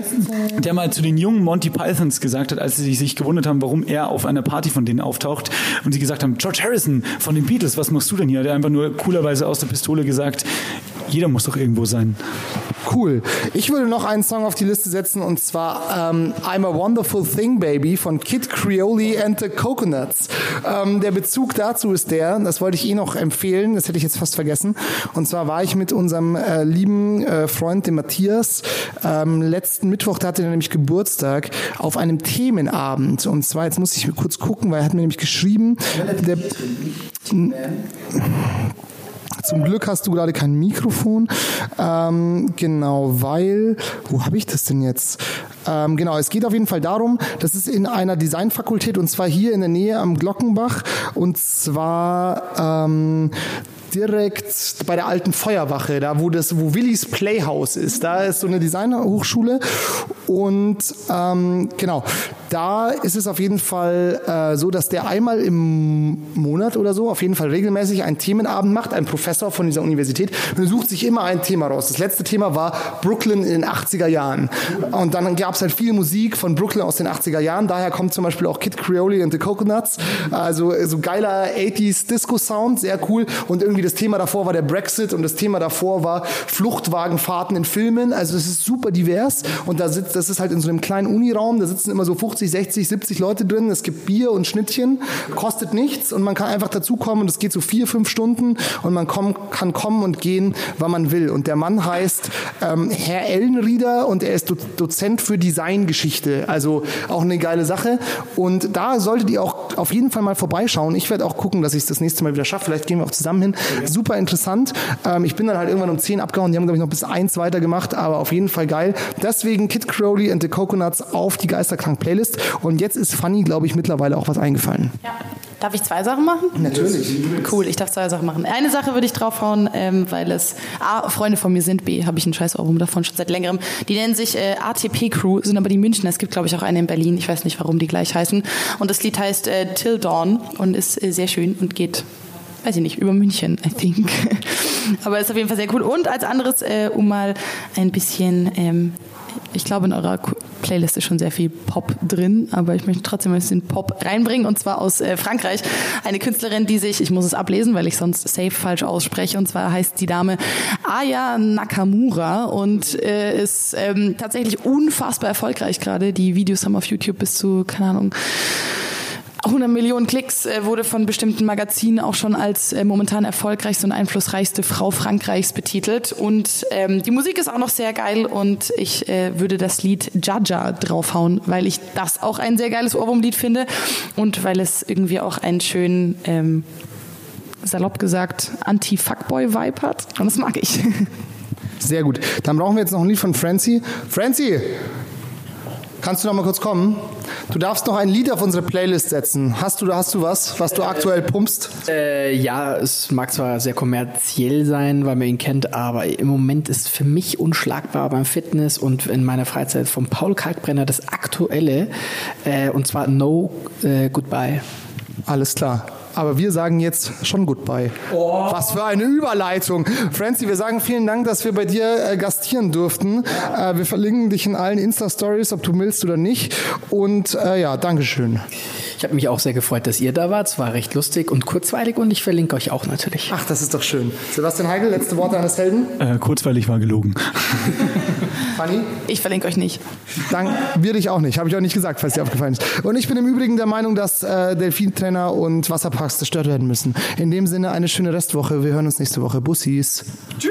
der mal zu den jungen Monty Pythons gesagt hat, als sie sich gewundert haben, warum er auf einer Party von denen auftaucht und sie gesagt haben, George Harrison von den Beatles, was machst du denn hier? Der hat einfach nur coolerweise aus der Pistole gesagt, Jeder muss doch irgendwo sein. Cool. Ich würde noch einen Song auf die Liste setzen und zwar ähm, I'm a Wonderful Thing Baby von Kid Creole and the Coconuts. Ähm, der Bezug dazu ist der, das wollte ich eh noch empfehlen, das hätte ich jetzt fast vergessen. Und zwar war ich mit unserem äh, lieben äh, Freund, dem Matthias, ähm, letzten Mittwoch, da hatte er nämlich Geburtstag, auf einem Themenabend. Und zwar, jetzt muss ich kurz gucken, weil er hat mir nämlich geschrieben, der, zum Glück hast du gerade kein Mikrofon. Ähm, genau, weil, wo habe ich das denn jetzt? Ähm, genau, es geht auf jeden Fall darum, das ist in einer Designfakultät und zwar hier in der Nähe am Glockenbach und zwar ähm, direkt bei der alten Feuerwache, da wo das, wo Willis Playhouse ist. Da ist so eine Designerhochschule und ähm, genau, da ist es auf jeden Fall äh, so, dass der einmal im Monat oder so auf jeden Fall regelmäßig einen Themenabend macht, ein Professor von dieser Universität und sucht sich immer ein Thema raus. Das letzte Thema war Brooklyn in den 80er Jahren und dann gab es halt viel Musik von Brooklyn aus den 80er Jahren. Daher kommt zum Beispiel auch Kid Creole and the Coconuts, also so geiler 80s Disco Sound, sehr cool und irgendwie das Thema davor war der Brexit und das Thema davor war Fluchtwagenfahrten in Filmen. Also es ist super divers und da sitzt, das ist halt in so einem kleinen Uniraum, da sitzen immer so 50, 60, 70 Leute drin. Es gibt Bier und Schnittchen, kostet nichts und man kann einfach dazukommen und es geht so vier, fünf Stunden und man komm, kann kommen und gehen, wann man will. Und der Mann heißt ähm, Herr Ellenrieder und er ist Do Dozent für Designgeschichte. Also auch eine geile Sache. Und da solltet ihr auch auf jeden Fall mal vorbeischauen. Ich werde auch gucken, dass ich es das nächste Mal wieder schaffe. Vielleicht gehen wir auch zusammen hin. Super interessant. Ähm, ich bin dann halt irgendwann um 10 abgehauen. Die haben, glaube ich, noch bis eins weiter gemacht, aber auf jeden Fall geil. Deswegen Kid Crowley and the Coconuts auf die Geisterkrank-Playlist. Und jetzt ist Fanny, glaube ich, mittlerweile auch was eingefallen. Ja. Darf ich zwei Sachen machen? Natürlich. Cool, ich darf zwei Sachen machen. Eine Sache würde ich draufhauen, ähm, weil es A, Freunde von mir sind, B, habe ich ein scheiß Ohrwurm davon schon seit längerem. Die nennen sich äh, ATP Crew, sind aber die Münchner. Es gibt, glaube ich, auch eine in Berlin. Ich weiß nicht, warum die gleich heißen. Und das Lied heißt äh, Till Dawn und ist äh, sehr schön und geht weiß ich nicht, über München, I think. Aber ist auf jeden Fall sehr cool. Und als anderes, äh, um mal ein bisschen, ähm, ich glaube, in eurer Playlist ist schon sehr viel Pop drin, aber ich möchte trotzdem ein bisschen Pop reinbringen und zwar aus äh, Frankreich. Eine Künstlerin, die sich, ich muss es ablesen, weil ich sonst safe falsch ausspreche, und zwar heißt die Dame Aya Nakamura und äh, ist ähm, tatsächlich unfassbar erfolgreich gerade. Die Videos haben auf YouTube bis zu, keine Ahnung, 100 Millionen Klicks äh, wurde von bestimmten Magazinen auch schon als äh, momentan erfolgreichste und einflussreichste Frau Frankreichs betitelt. Und ähm, die Musik ist auch noch sehr geil und ich äh, würde das Lied Jaja draufhauen, weil ich das auch ein sehr geiles Ohrwurmlied finde und weil es irgendwie auch einen schönen, ähm, salopp gesagt, Anti-Fuckboy-Vibe hat. Und das mag ich. Sehr gut. Dann brauchen wir jetzt noch ein Lied von Francie. Francie! Kannst du noch mal kurz kommen? Du darfst noch ein Lied auf unsere Playlist setzen. Hast du, hast du was, was du aktuell pumpst? Äh, ja, es mag zwar sehr kommerziell sein, weil man ihn kennt, aber im Moment ist für mich unschlagbar beim Fitness und in meiner Freizeit vom Paul Kalkbrenner das aktuelle, äh, und zwar No äh, Goodbye. Alles klar. Aber wir sagen jetzt schon Goodbye. Oh. Was für eine Überleitung. Francie, wir sagen vielen Dank, dass wir bei dir äh, gastieren durften. Äh, wir verlinken dich in allen Insta-Stories, ob du willst oder nicht. Und äh, ja, Dankeschön. Ich habe mich auch sehr gefreut, dass ihr da wart. Es war recht lustig und kurzweilig und ich verlinke euch auch natürlich. Ach, das ist doch schön. Sebastian Heigl, letzte Worte eines Helden? Äh, kurzweilig war gelogen. Fanny? Ich verlinke euch nicht. Dank, wir dich auch nicht. Habe ich auch nicht gesagt, falls dir aufgefallen ist. Und ich bin im Übrigen der Meinung, dass äh, Delfintrainer und Wasserparks zerstört werden müssen. In dem Sinne eine schöne Restwoche. Wir hören uns nächste Woche. Bussis. Tschüss.